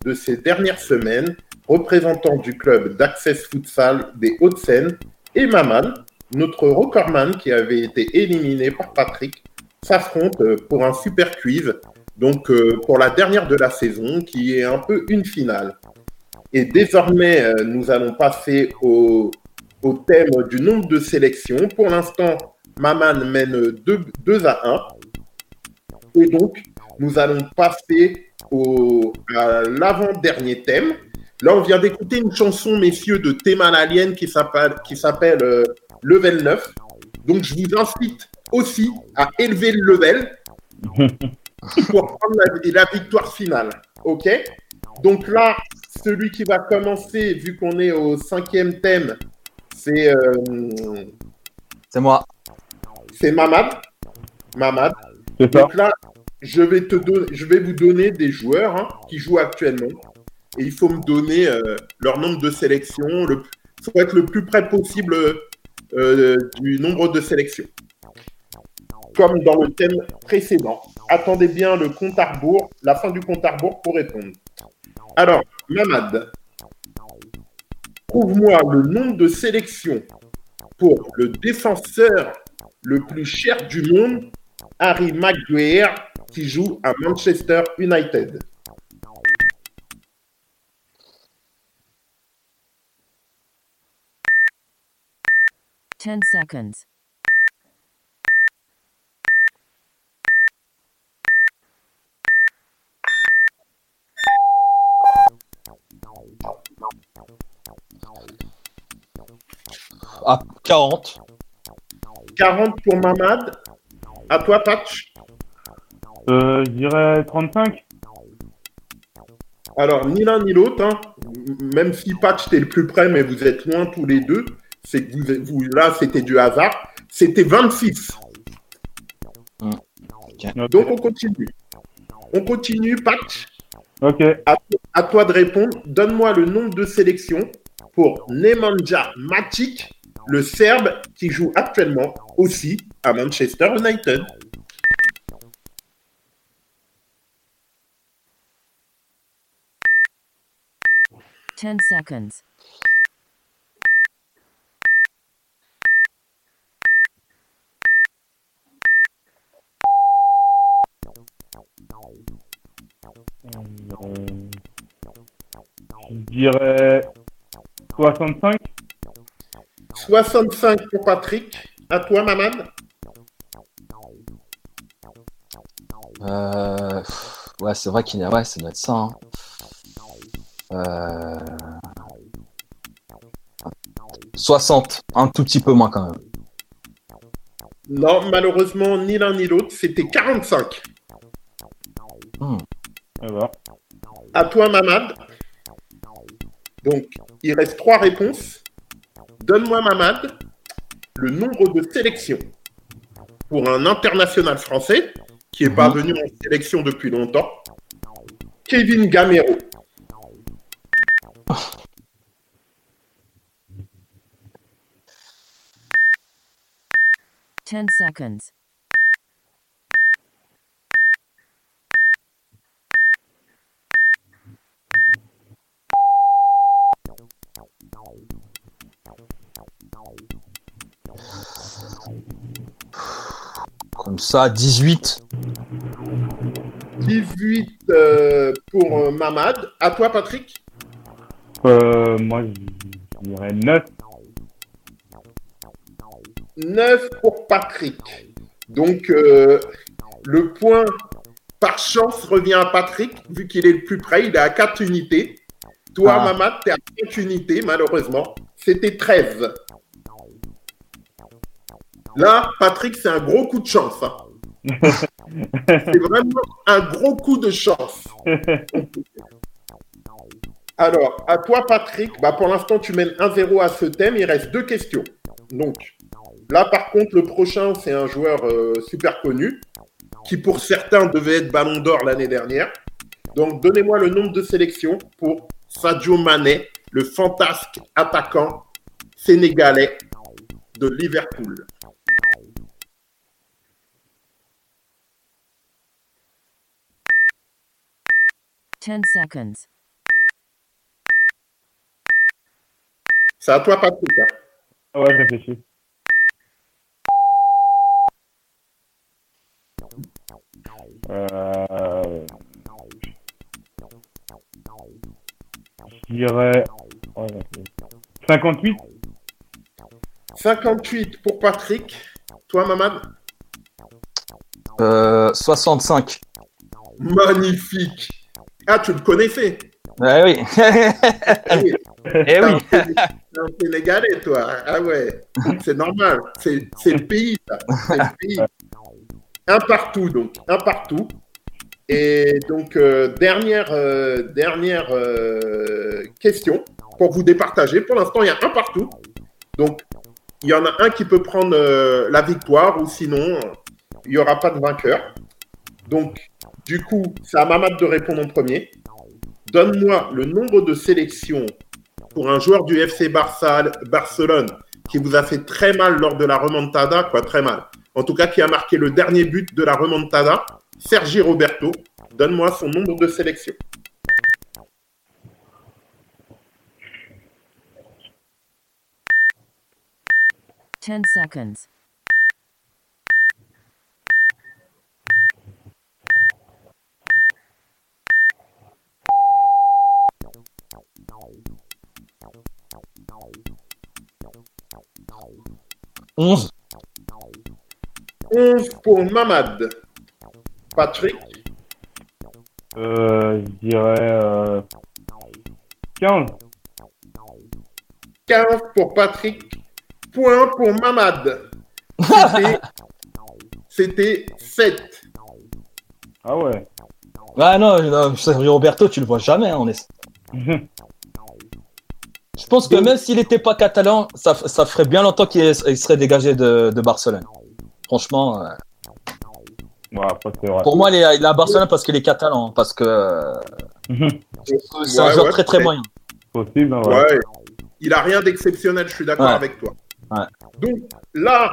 de ces dernières semaines, représentant du club d'Access Futsal des Hauts-de-Seine, et Maman, notre recordman qui avait été éliminé par Patrick, s'affrontent euh, pour un super quiz, donc euh, pour la dernière de la saison, qui est un peu une finale. Et désormais, nous allons passer au, au thème du nombre de sélections. Pour l'instant, Maman mène 2 à 1. Et donc, nous allons passer au, à l'avant-dernier thème. Là, on vient d'écouter une chanson, messieurs, de Théman Alien qui s'appelle qui s'appelle, euh, Level 9. Donc, je vous incite aussi à élever le level pour prendre la, la victoire finale. OK? Donc là, celui qui va commencer, vu qu'on est au cinquième thème, c'est euh, C'est moi. c'est Mamad. Mamad. C'est ça. Donc là, je vais, te don- je vais vous donner des joueurs hein, qui jouent actuellement. Et il faut me donner euh, leur nombre de sélections. Il faut être le plus près possible euh, du nombre de sélections. Comme dans le thème précédent. Attendez bien le compte à rebours, la fin du compte à rebours pour répondre. Alors, Mamad, trouve-moi le nombre de sélections pour le défenseur le plus cher du monde, Harry Maguire, qui joue à Manchester United. À 40. 40 pour Mamad. À toi, Patch. Euh, je dirais 35. Alors, ni l'un ni l'autre, hein. Même si Patch, t'es le plus près, mais vous êtes loin tous les deux, c'est que vous, vous- là, c'était du hasard. C'était 26. Ok. Donc, on continue. On continue, Patch. Ok. À toi de répondre. Donne-moi le nombre de sélections pour Nemanja Matic, le Serbe qui joue actuellement aussi à Manchester United. Ten seconds. Je dirais 65. 65 pour Patrick. À toi, Maman. Euh, ouais, c'est vrai qu'il y a. Ouais, ça doit être ça. hein. Euh, 60, un tout petit peu moins quand même. Non, malheureusement, ni l'un ni l'autre. C'était 45. Hmm. À toi, Mamad. Donc, il reste trois réponses. Donne-moi, Mamad, le nombre de sélections pour un international français qui n'est pas Mhm. venu en sélection depuis longtemps. Kevin Gamero. Ten seconds. Comme ça, 18. 18 euh, pour euh, Mamad. À toi, Patrick. Euh, moi, je dirais 9. 9 pour Patrick. Donc, euh, le point par chance revient à Patrick, vu qu'il est le plus près. Il est à 4 unités. Toi, Ah. Mamad, tu es à 5 unités, malheureusement. C'était 13. Là, Patrick, c'est un gros coup de chance. hein. c'est vraiment un gros coup de chance. Alors, à toi, Patrick, bah, pour l'instant, tu mènes 1-0 à ce thème. Il reste deux questions. Donc, là, par contre, le prochain, c'est un joueur euh, super connu, qui pour certains devait être Ballon d'Or l'année dernière. Donc, donnez-moi le nombre de sélections pour Sadio Mané, le fantasque attaquant sénégalais de Liverpool. Ten seconds. C'est à toi, Patrick. hein. Ah ouais, je réfléchis. Euh... Je dirais... ouais, ouais, 58 58 pour Patrick. Toi, Mamad Euh, 65. Magnifique. Ah, tu le connaissais Eh oui. Ah oui. eh oui. Un Sénégalais, toi. Ah ouais, c'est normal. C'est c'est le pays, ça. C'est le pays. Un partout, donc. Un partout. Et donc, euh, dernière, euh, dernière euh, question pour vous départager. Pour l'instant, il y a un partout. Donc, il y en a un qui peut prendre la victoire ou sinon, il n'y aura pas de vainqueur. Donc, du coup, c'est à Mamad de répondre en premier. Donne-moi le nombre de sélections pour un joueur du FC Barcelone qui vous a fait très mal lors de la remontada, quoi, très mal. En tout cas, qui a marqué le dernier but de la remontada, Sergi Roberto. Donne-moi son nombre de sélections. Ten seconds. Onze. 11 pour Mamad. Patrick, Euh, je dirais... Euh... 15 15 pour Patrick. Point pour Mamad. C'était- C'était 7. Ah ouais. Ah non, Roberto, tu le vois jamais. hein, on est... Je pense que même s'il n'était pas catalan, ça, ferait bien longtemps qu'il serait dégagé de, de Barcelone. Franchement, euh, Après, pour moi, il est, il est à Barcelone parce qu'il est catalan. Parce que euh, c'est un Ouais, joueur ouais, très très moyen. Possible, hein, ouais. Ouais, il a rien d'exceptionnel, je suis d'accord Ouais. avec toi. Ouais. Donc là,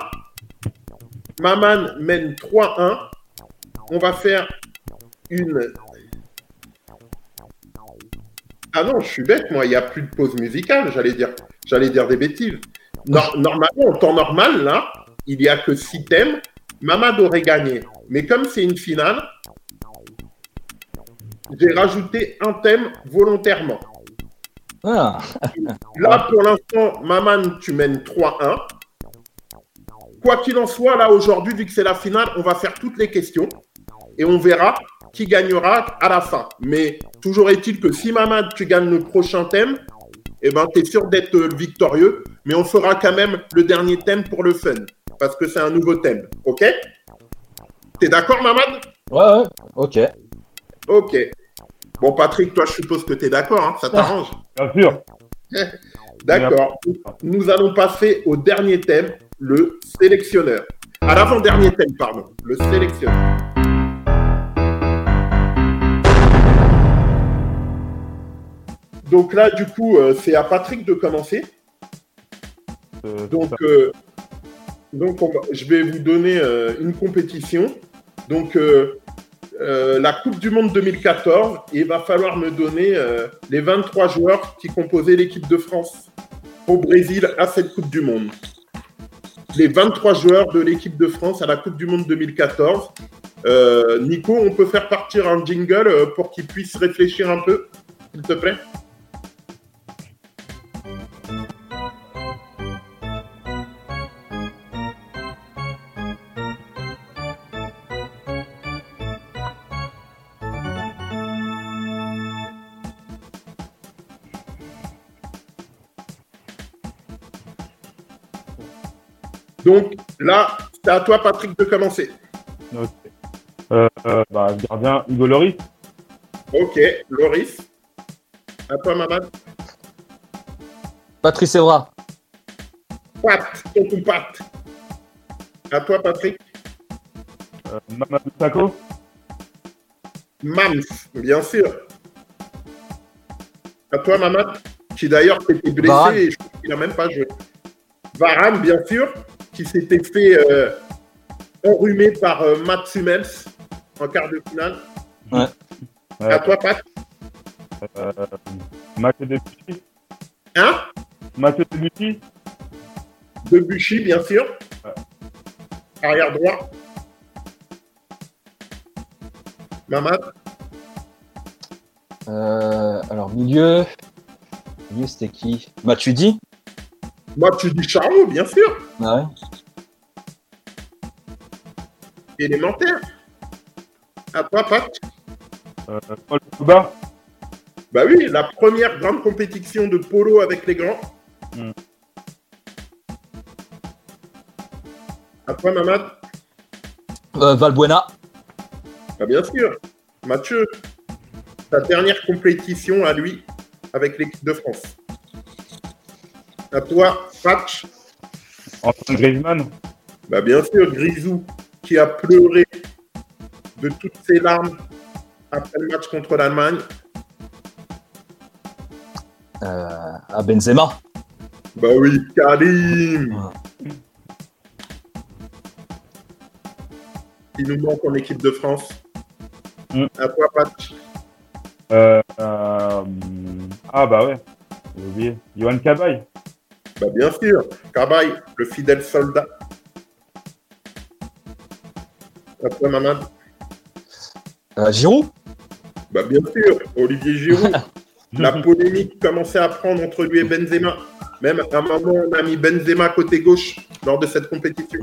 Maman mène 3-1. On va faire une. Ah non, je suis bête, moi, il n'y a plus de pause musicale, j'allais dire. J'allais dire des bêtises. Nor- normalement, en temps normal, là, il n'y a que 6 thèmes. Mamad aurait gagné. Mais comme c'est une finale, j'ai rajouté un thème volontairement. Ah, Là, pour l'instant, Maman, tu mènes 3-1. Quoi qu'il en soit, là, aujourd'hui, vu que c'est la finale, on va faire toutes les questions et on verra qui gagnera à la fin. Mais toujours est-il que si Mamad, tu gagnes le prochain thème, eh ben, tu es sûr d'être euh, victorieux, mais on fera quand même le dernier thème pour le fun, parce que c'est un nouveau thème. OK? T'es d'accord, Mamad? Ouais, ouais, ok. Ok. Bon, Patrick, toi, je suppose que tu es d'accord, hein, ça t'arrange Bien sûr. D'accord. Nous allons passer au dernier thème, le sélectionneur. À l'avant-dernier thème, pardon, le sélectionneur. Donc là, du coup, euh, c'est à Patrick de commencer. Euh, Donc, euh, donc je vais vous donner euh, une compétition. Donc, euh, euh, la Coupe du Monde 2014, et il va falloir me donner les 23 joueurs qui composaient l'équipe de France au Brésil à cette Coupe du Monde. Les 23 joueurs de l'équipe de France à la Coupe du Monde 2014. Euh, Nico, on peut faire partir un jingle pour qu'il puisse réfléchir un peu, s'il te plaît? Là, c'est à toi, Patrick, de commencer. ok. Euh, euh, bah, gardien, Hugo Loris. Ok, Loris. À toi, Mamad. Patrice Evra. Pat, tonton Pat. À toi, Patrick. Euh, Mamadou Sakho. Mams, bien sûr. À toi, Mamad. Qui d'ailleurs s'était blessé Varane. et je crois qu'il n'a même pas joué. Varane, bien sûr, qui s'était fait euh, enrhumer par euh, Mats Hummels en quart de finale. Euh, À toi, Pat. euh, Mathieu Debuchy. Hein? Mathieu Debuchy. Debuchy, bien sûr. Arrière droit. Mamad. Euh, alors, milieu. Milieu, c'était qui? Matuidi Moi, tu dis Charlot, bien sûr. Ah ouais. Élémentaire. À toi, Pat. Euh, Paul Pogba. Bah oui, la première grande compétition de polo avec les grands. Hmm. À toi, Mamad. Euh, Valbuena. Bah bien sûr. Mathieu, ta dernière compétition à lui avec l'équipe de France. À toi, Patch. Antoine Griezmann. Bah bien sûr, Grisou, qui a pleuré de toutes ses larmes après le match contre l'Allemagne. Euh, à Benzema. Bah oui, Karim. Il nous manque en équipe de France. Mm. À toi, Patch. Euh, euh, ah bah ouais, j'ai oublié. Johan Cabaye. Bah bien sûr, Cabaye, le fidèle soldat. À toi, Mamad. Euh, Giroud. Bah bien sûr, Olivier Giroud. La polémique commençait à prendre entre lui et Benzema. Même à un moment, on a mis Benzema côté gauche lors de cette compétition.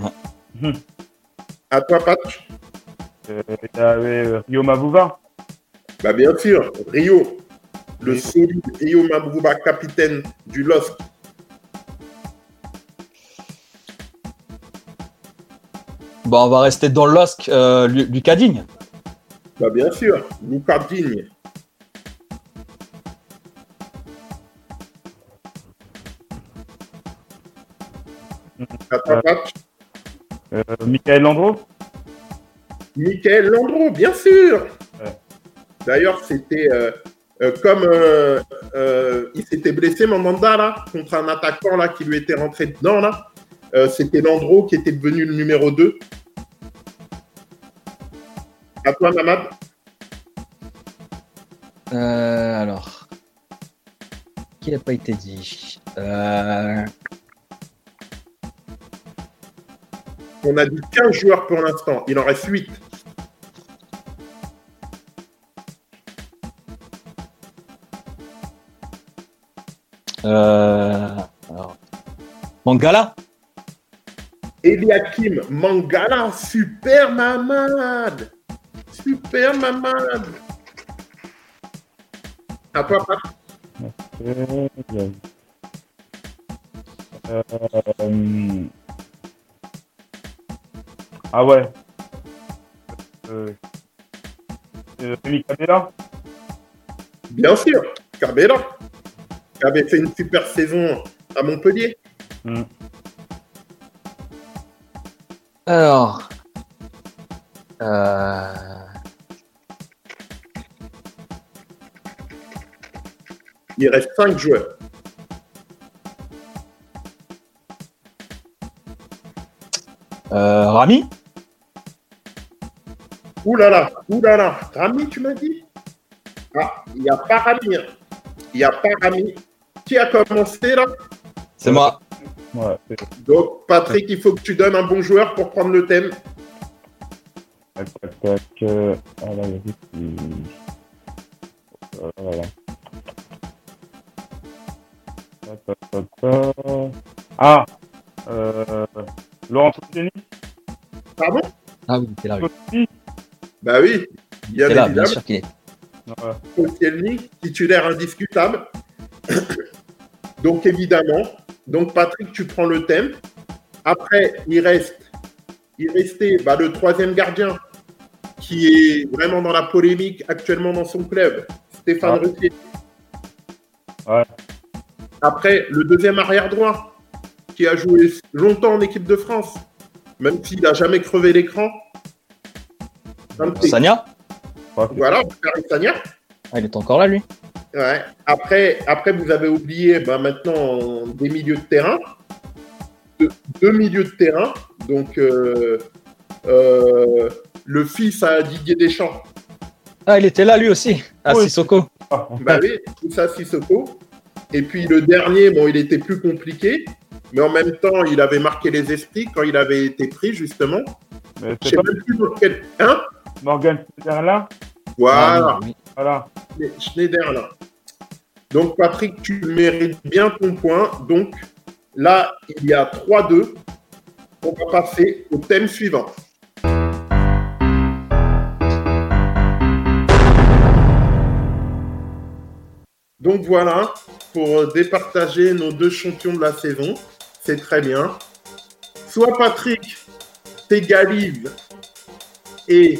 À toi, Patch. Euh, il y avait euh, Rio Mavuva. Bah bien sûr, Rio. Le solide Rio Mabouba, capitaine du LOSC. Bon, on va rester dans LOSC. Euh, Lu- Lucas Digne. Bah bien sûr, Lucas Digne. Patch. Euh, Michael Landreau? Michael Landreau, bien sûr. Ouais. D'ailleurs, c'était euh, euh, comme euh, euh, il s'était blessé Mandanda là contre un attaquant là qui lui était rentré dedans là. Euh, c'était Landreau qui était devenu le numéro 2. À toi, Mamad. Euh, alors. Qui n'a pas été dit euh, On a dit 15 joueurs pour l'instant. Il en reste 8. euh, alors. Mangala? Eliakim Mangala, super Mamad. Super Mamad. À toi, Pat. Euh, il Euh, Ah ouais. Euh... euh, Rémi Cabella Bien sûr, Cabella, qui avait fait une super saison à Montpellier. Hmm. Alors. Euh... Il reste 5 joueurs. Euh, Rami? Ouh là là, ouh là là. Rami, tu m'as dit? Ah, il n'y a pas Rami. hein. Il n'y a pas Rami. Qui a commencé là? C'est moi. Ouais, Donc, Patrick, il faut que tu donnes un bon joueur pour prendre le thème. tac, tac, tac. euh, Ah là, il y a juste qui- Euh, Voilà. Ah euh, Laurent Koscielny Pardon Ah oui, t'es là. oui. Bah oui, bien T'es là, bien évidemment. sûr qu'il est. Ouais. Titulaire indiscutable. donc évidemment, donc Patrick, tu prends le thème. Après, il reste, il restait bah, le troisième gardien qui est vraiment dans la polémique actuellement dans son club, Stéphane Ouais. Rutier. Ouais. Après, le deuxième arrière droit qui a joué longtemps en équipe de France, même s'il n'a jamais crevé l'écran. Ouais, Voilà, Sagna. Ah, il est encore là, lui. Ouais. Après, après, vous avez oublié bah, maintenant des milieux de terrain. Deux, deux milieux de terrain. Donc, euh, euh, le fils à Didier Deschamps. Ah, il était là, lui aussi. Ah, Oui. Sissoko. Ah, Bah oui, tout ça, Sissoko. Et puis le dernier, bon, il était plus compliqué. Mais en même temps, il avait marqué les esprits quand il avait été pris, justement. mais Je sais pas même plus dans quel. Hein Morgan Schneiderlin Voilà. Ah, Voilà. Schneiderlin. Donc, Patrick, tu mérites bien ton point. Donc, là, il y a 3-2. On va passer au thème suivant. Donc voilà, pour euh, départager nos deux champions de la saison, c'est très bien. Soit Patrick t'égalise et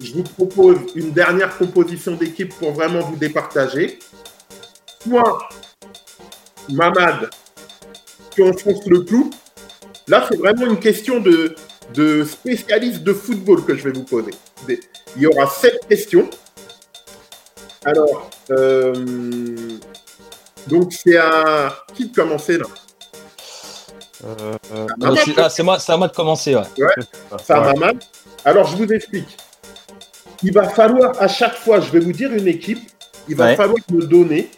je vous propose une dernière composition d'équipe pour vraiment vous départager. Soit Mamad qui enfonce le clou. Là, c'est vraiment une question de, spécialiste de football que je vais vous poser. Il y aura sept questions. Alors, euh, donc c'est à qui de commencer là Euh, euh, Ah, suis- ah, c'est moi, c'est à moi de commencer. Ouais. C'est à ouais. Mamad. Alors, je vous explique. Il va falloir, à chaque fois, je vais vous dire une équipe, il va Ouais. falloir me donner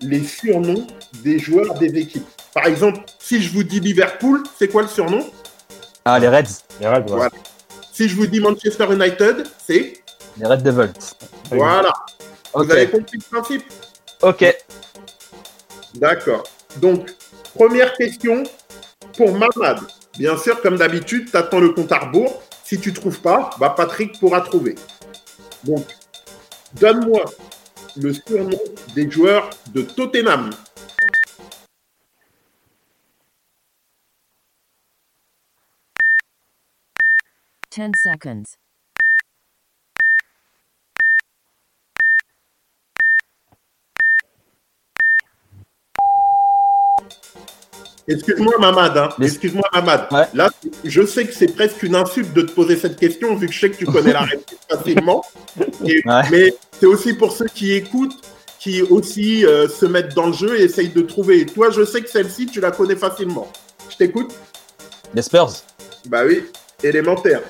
les surnoms des joueurs des équipes. Par exemple, si je vous dis Liverpool, c'est quoi le surnom? Ah, les Reds. Les Reds, ouais. Voilà. Si je vous dis Manchester United, c'est? Les Red Devils. Voilà. Vous avez compris le principe? Ok. D'accord. Donc, première question pour Mamad. Bien sûr, comme d'habitude, tu attends le compte à rebours. Si tu trouves pas, bah Patrick pourra trouver. Donc, donne-moi le surnom des joueurs de Tottenham. Ten seconds. Excuse-moi, Mamad. hein. Excuse-moi, Mamad. Ouais. Là, je sais que c'est presque une insulte de te poser cette question, vu que je sais que tu connais la réponse facilement. Et- Ouais. Mais c'est aussi pour ceux qui écoutent, qui aussi euh, se mettent dans le jeu et essayent de trouver. Et toi, je sais que celle-ci, tu la connais facilement. Je t'écoute Les Spurs. Bah oui, élémentaire.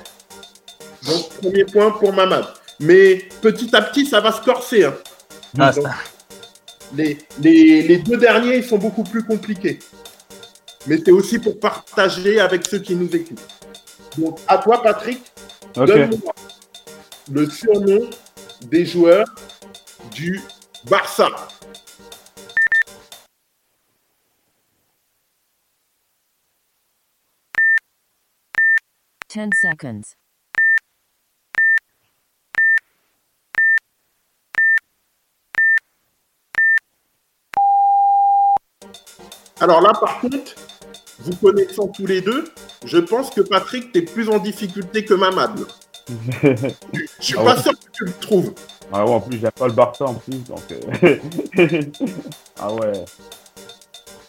Donc, premier point pour Mamad. Mais petit à petit, ça va se corser. hein. Ah, Donc, les, les, les deux derniers, ils sont beaucoup plus compliqués. Mais c'est aussi pour partager avec ceux qui nous écoutent. Donc, à toi, Patrick, donne-moi le surnom des joueurs du Barça. Ten seconds. Alors là, par contre, vous connaissant tous les deux, je pense que Patrick, t'es plus en difficulté que Mamad. Je suis Ah pas ouais. sûr que tu le trouves. Ah ouais, en plus, j'aime pas le Barça en plus, donc. euh, ah ouais.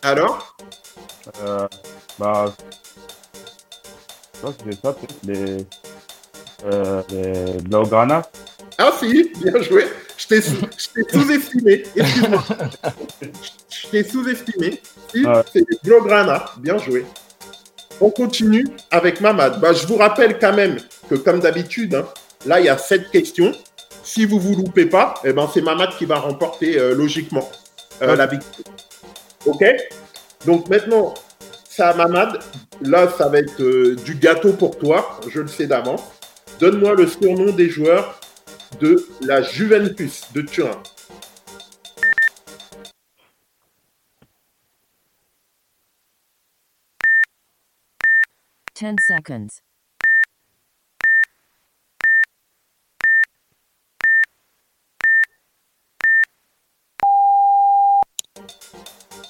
Alors? Euh, bah. Je crois que c'est ça, peut-être les. Euh, les Blaugrana. Ah si, bien joué. Je t'ai sous-estimé. Excuse-moi. Je t'ai sous-estimé. Si, Ouais. c'est les Blaugrana. Bien joué. On continue avec Mamad. Bah, je vous rappelle quand même que, comme d'habitude, hein, là, il y a sept questions. Si vous vous loupez pas, eh ben, c'est Mamad qui va remporter euh, logiquement euh, Ouais. la victoire. OK? Donc maintenant, ça, Mamad, là, ça va être euh, du gâteau pour toi. Je le sais d'avance. Donne-moi le surnom des joueurs de la Juventus de Turin. Ten seconds.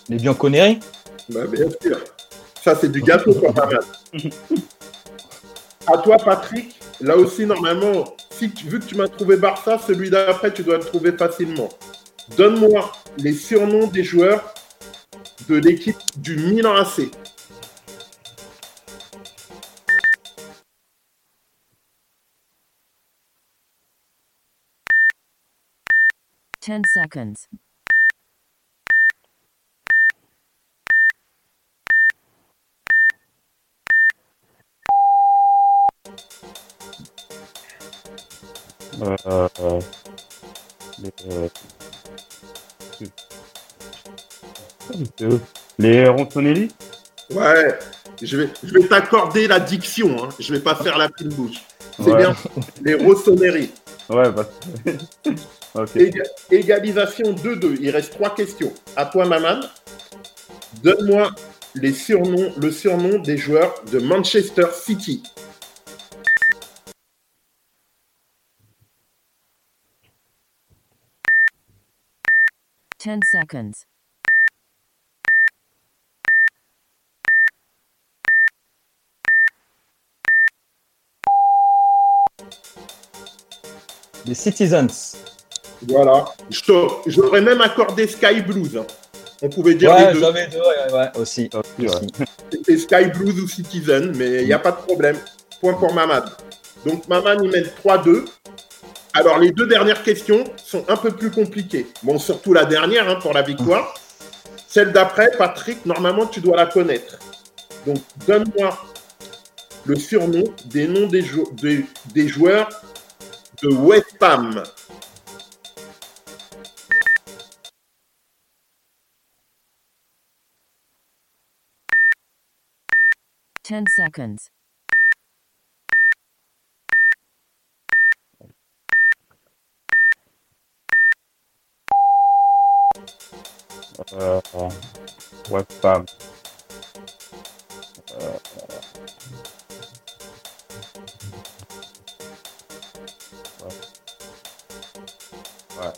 Les Bianconeri Bah, bien sûr. Ça, c'est du gâteau pour Mamad. À toi, Patrick. Là aussi, normalement, si tu, vu que tu m'as trouvé Barça, celui d'après, tu dois le trouver facilement. Donne-moi les surnoms des joueurs de l'équipe du Milan AC. Ten seconds. Euh, euh, les, euh, les Ronsonelli Ouais, je vais, je vais t'accorder la diction. Hein. Je vais pas faire la fine bouche. C'est Ouais. bien. Les Rossoneri. Ouais, parce Éga- égalisation 2-2. Il reste trois questions. À toi, Maman. Donne-moi les surnoms, le surnom des joueurs de Manchester City. Ten seconds. Les Citizens. Voilà. Je te- J'aurais même accordé Sky Blues. hein. On pouvait dire Ouais, les deux. j'avais deux, ouais, ouais, aussi. Aussi, ouais. aussi. C'était Sky Blues ou Citizen, mais il n'y a pas de problème. Point pour Mamad. Donc Mamad, il mène 3-2. Alors les deux dernières questions sont un peu plus compliquées. Bon, surtout la dernière hein, pour la victoire. Celle d'après, Patrick, normalement tu dois la connaître. Donc donne-moi le surnom des noms des, jou- des- des joueurs de West Ham. Ten seconds. Euh, euh, West Ham. Euh, ouais. Ouais.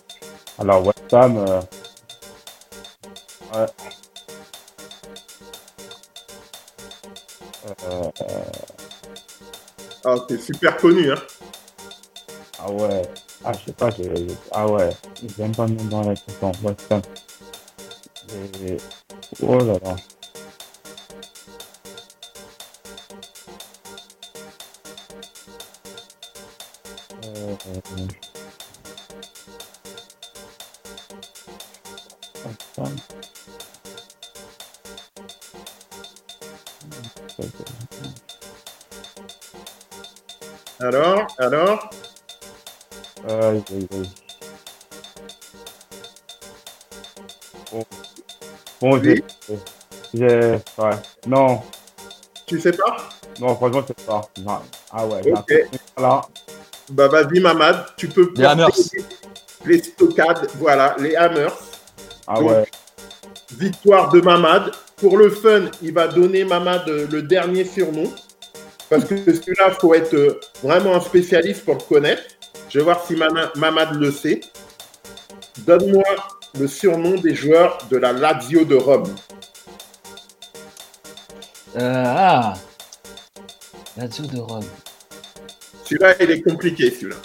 Alors, West Ham. euh, ouais. Ah, c'est super connu. Hein. ah ouais. Ah, je sais pas. ah ouais. J'aime pas le nom dans la Ham. Et- Oh là là. Bon Oui. j'ai. J'ai. Ouais. Non, tu sais pas? Non, franchement, c'est pas. Non. Ah ouais, Ok. Bah vas-y, Mamad, tu peux Les Hammers. porter les stockades, voilà, les Hammers. Ah Donc, ouais. Victoire de Mamad. Pour le fun, il va donner Mamad euh, le dernier surnom. Parce que celui-là, il faut être euh, vraiment un spécialiste pour le connaître. Je vais voir si Mama- Mamad le sait. Donne-moi le surnom des joueurs de la Lazio de Rome. Euh, ah. Lazio de Rome. Celui-là, il est compliqué, celui-là.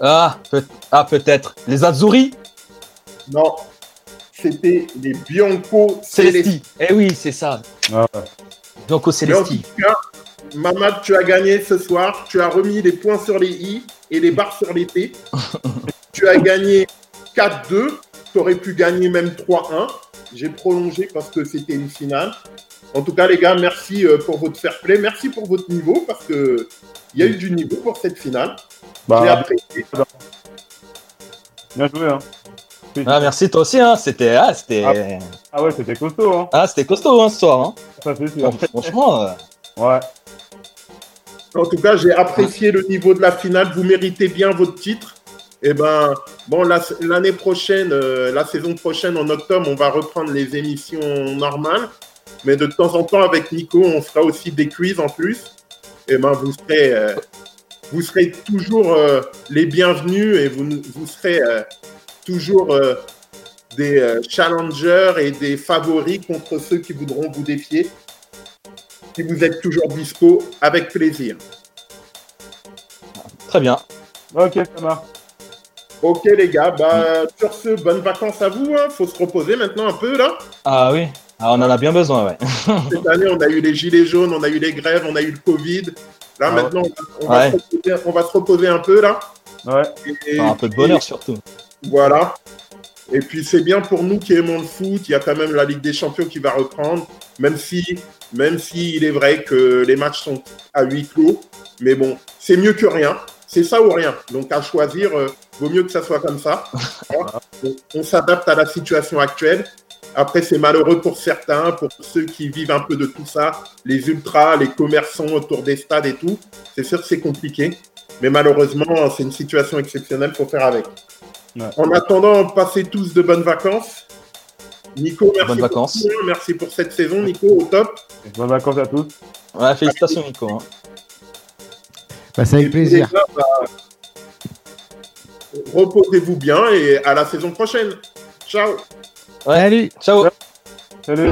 Ah, peut- ah, peut-être. Les Azzurri? Non, c'était les Bianco Celesti. Eh oui, c'est ça. Ah. Bianco Mais en Celesti. tout cas, Mamad, tu as gagné ce soir. Tu as remis les points sur les i et les barres sur les t. tu as gagné 4-2. Tu aurais pu gagner même 3-1. J'ai prolongé parce que c'était une finale. En tout cas, les gars, merci euh, pour votre fair play. Merci pour votre niveau parce que il y a eu du niveau pour cette finale. J'ai Bah, apprécié. bien joué, hein. Ah, merci toi aussi. Hein. C'était ah, c'était Ah ouais, c'était costaud, hein. ah, c'était costaud hein, ce soir. Hein. Ça, c'est sûr. Franchement, euh, Ouais. En tout cas, j'ai apprécié le niveau de la finale. Vous méritez bien votre titre. Et ben, bon, la- l'année prochaine, euh, la saison prochaine, en octobre, on va reprendre les émissions normales. Mais de temps en temps, avec Nico, on fera aussi des quiz en plus. Et ben, vous serez, euh, vous serez toujours euh, les bienvenus et vous, vous serez toujours des challengers et des favoris contre ceux qui voudront vous défier. Si vous êtes toujours dispo, avec plaisir. très bien. Ok, ça marche. Ok les gars, bah sur ce, bonnes vacances à vous. Hein. Faut se reposer maintenant un peu là. Ah oui. Ah, on en a bien besoin, ouais. Cette année, on a eu les gilets jaunes, on a eu les grèves, on a eu le Covid. Là Ah maintenant, on va, on va Ouais. se reposer, on va se reposer un peu là. Ouais. Et, Enfin, un peu de bonheur surtout. voilà. Et puis c'est bien pour nous qui aimons le foot. Il y a quand même la Ligue des Champions qui va reprendre, même si, même si il est vrai que les matchs sont à huis clos. Mais bon, c'est mieux que rien. C'est ça ou rien. Donc à choisir, euh, vaut mieux que ça soit comme ça. Donc, on s'adapte à la situation actuelle. Après, c'est malheureux pour certains, pour ceux qui vivent un peu de tout ça, les ultras, les commerçants autour des stades et tout. C'est sûr que c'est compliqué. Mais malheureusement, c'est une situation exceptionnelle, faut faire avec. Ouais. En attendant, passez tous de bonnes vacances. Nico, merci, Bonnes pour, vacances. hein. merci pour cette saison, Nico, au top. Bonnes vacances à tous. Ouais, félicitations, Nico. hein. Bah, c'est avec Et puis, plaisir. gars, bah, Reposez-vous bien et à la saison prochaine. Ciao. Ouais. Salut Ciao. Salut.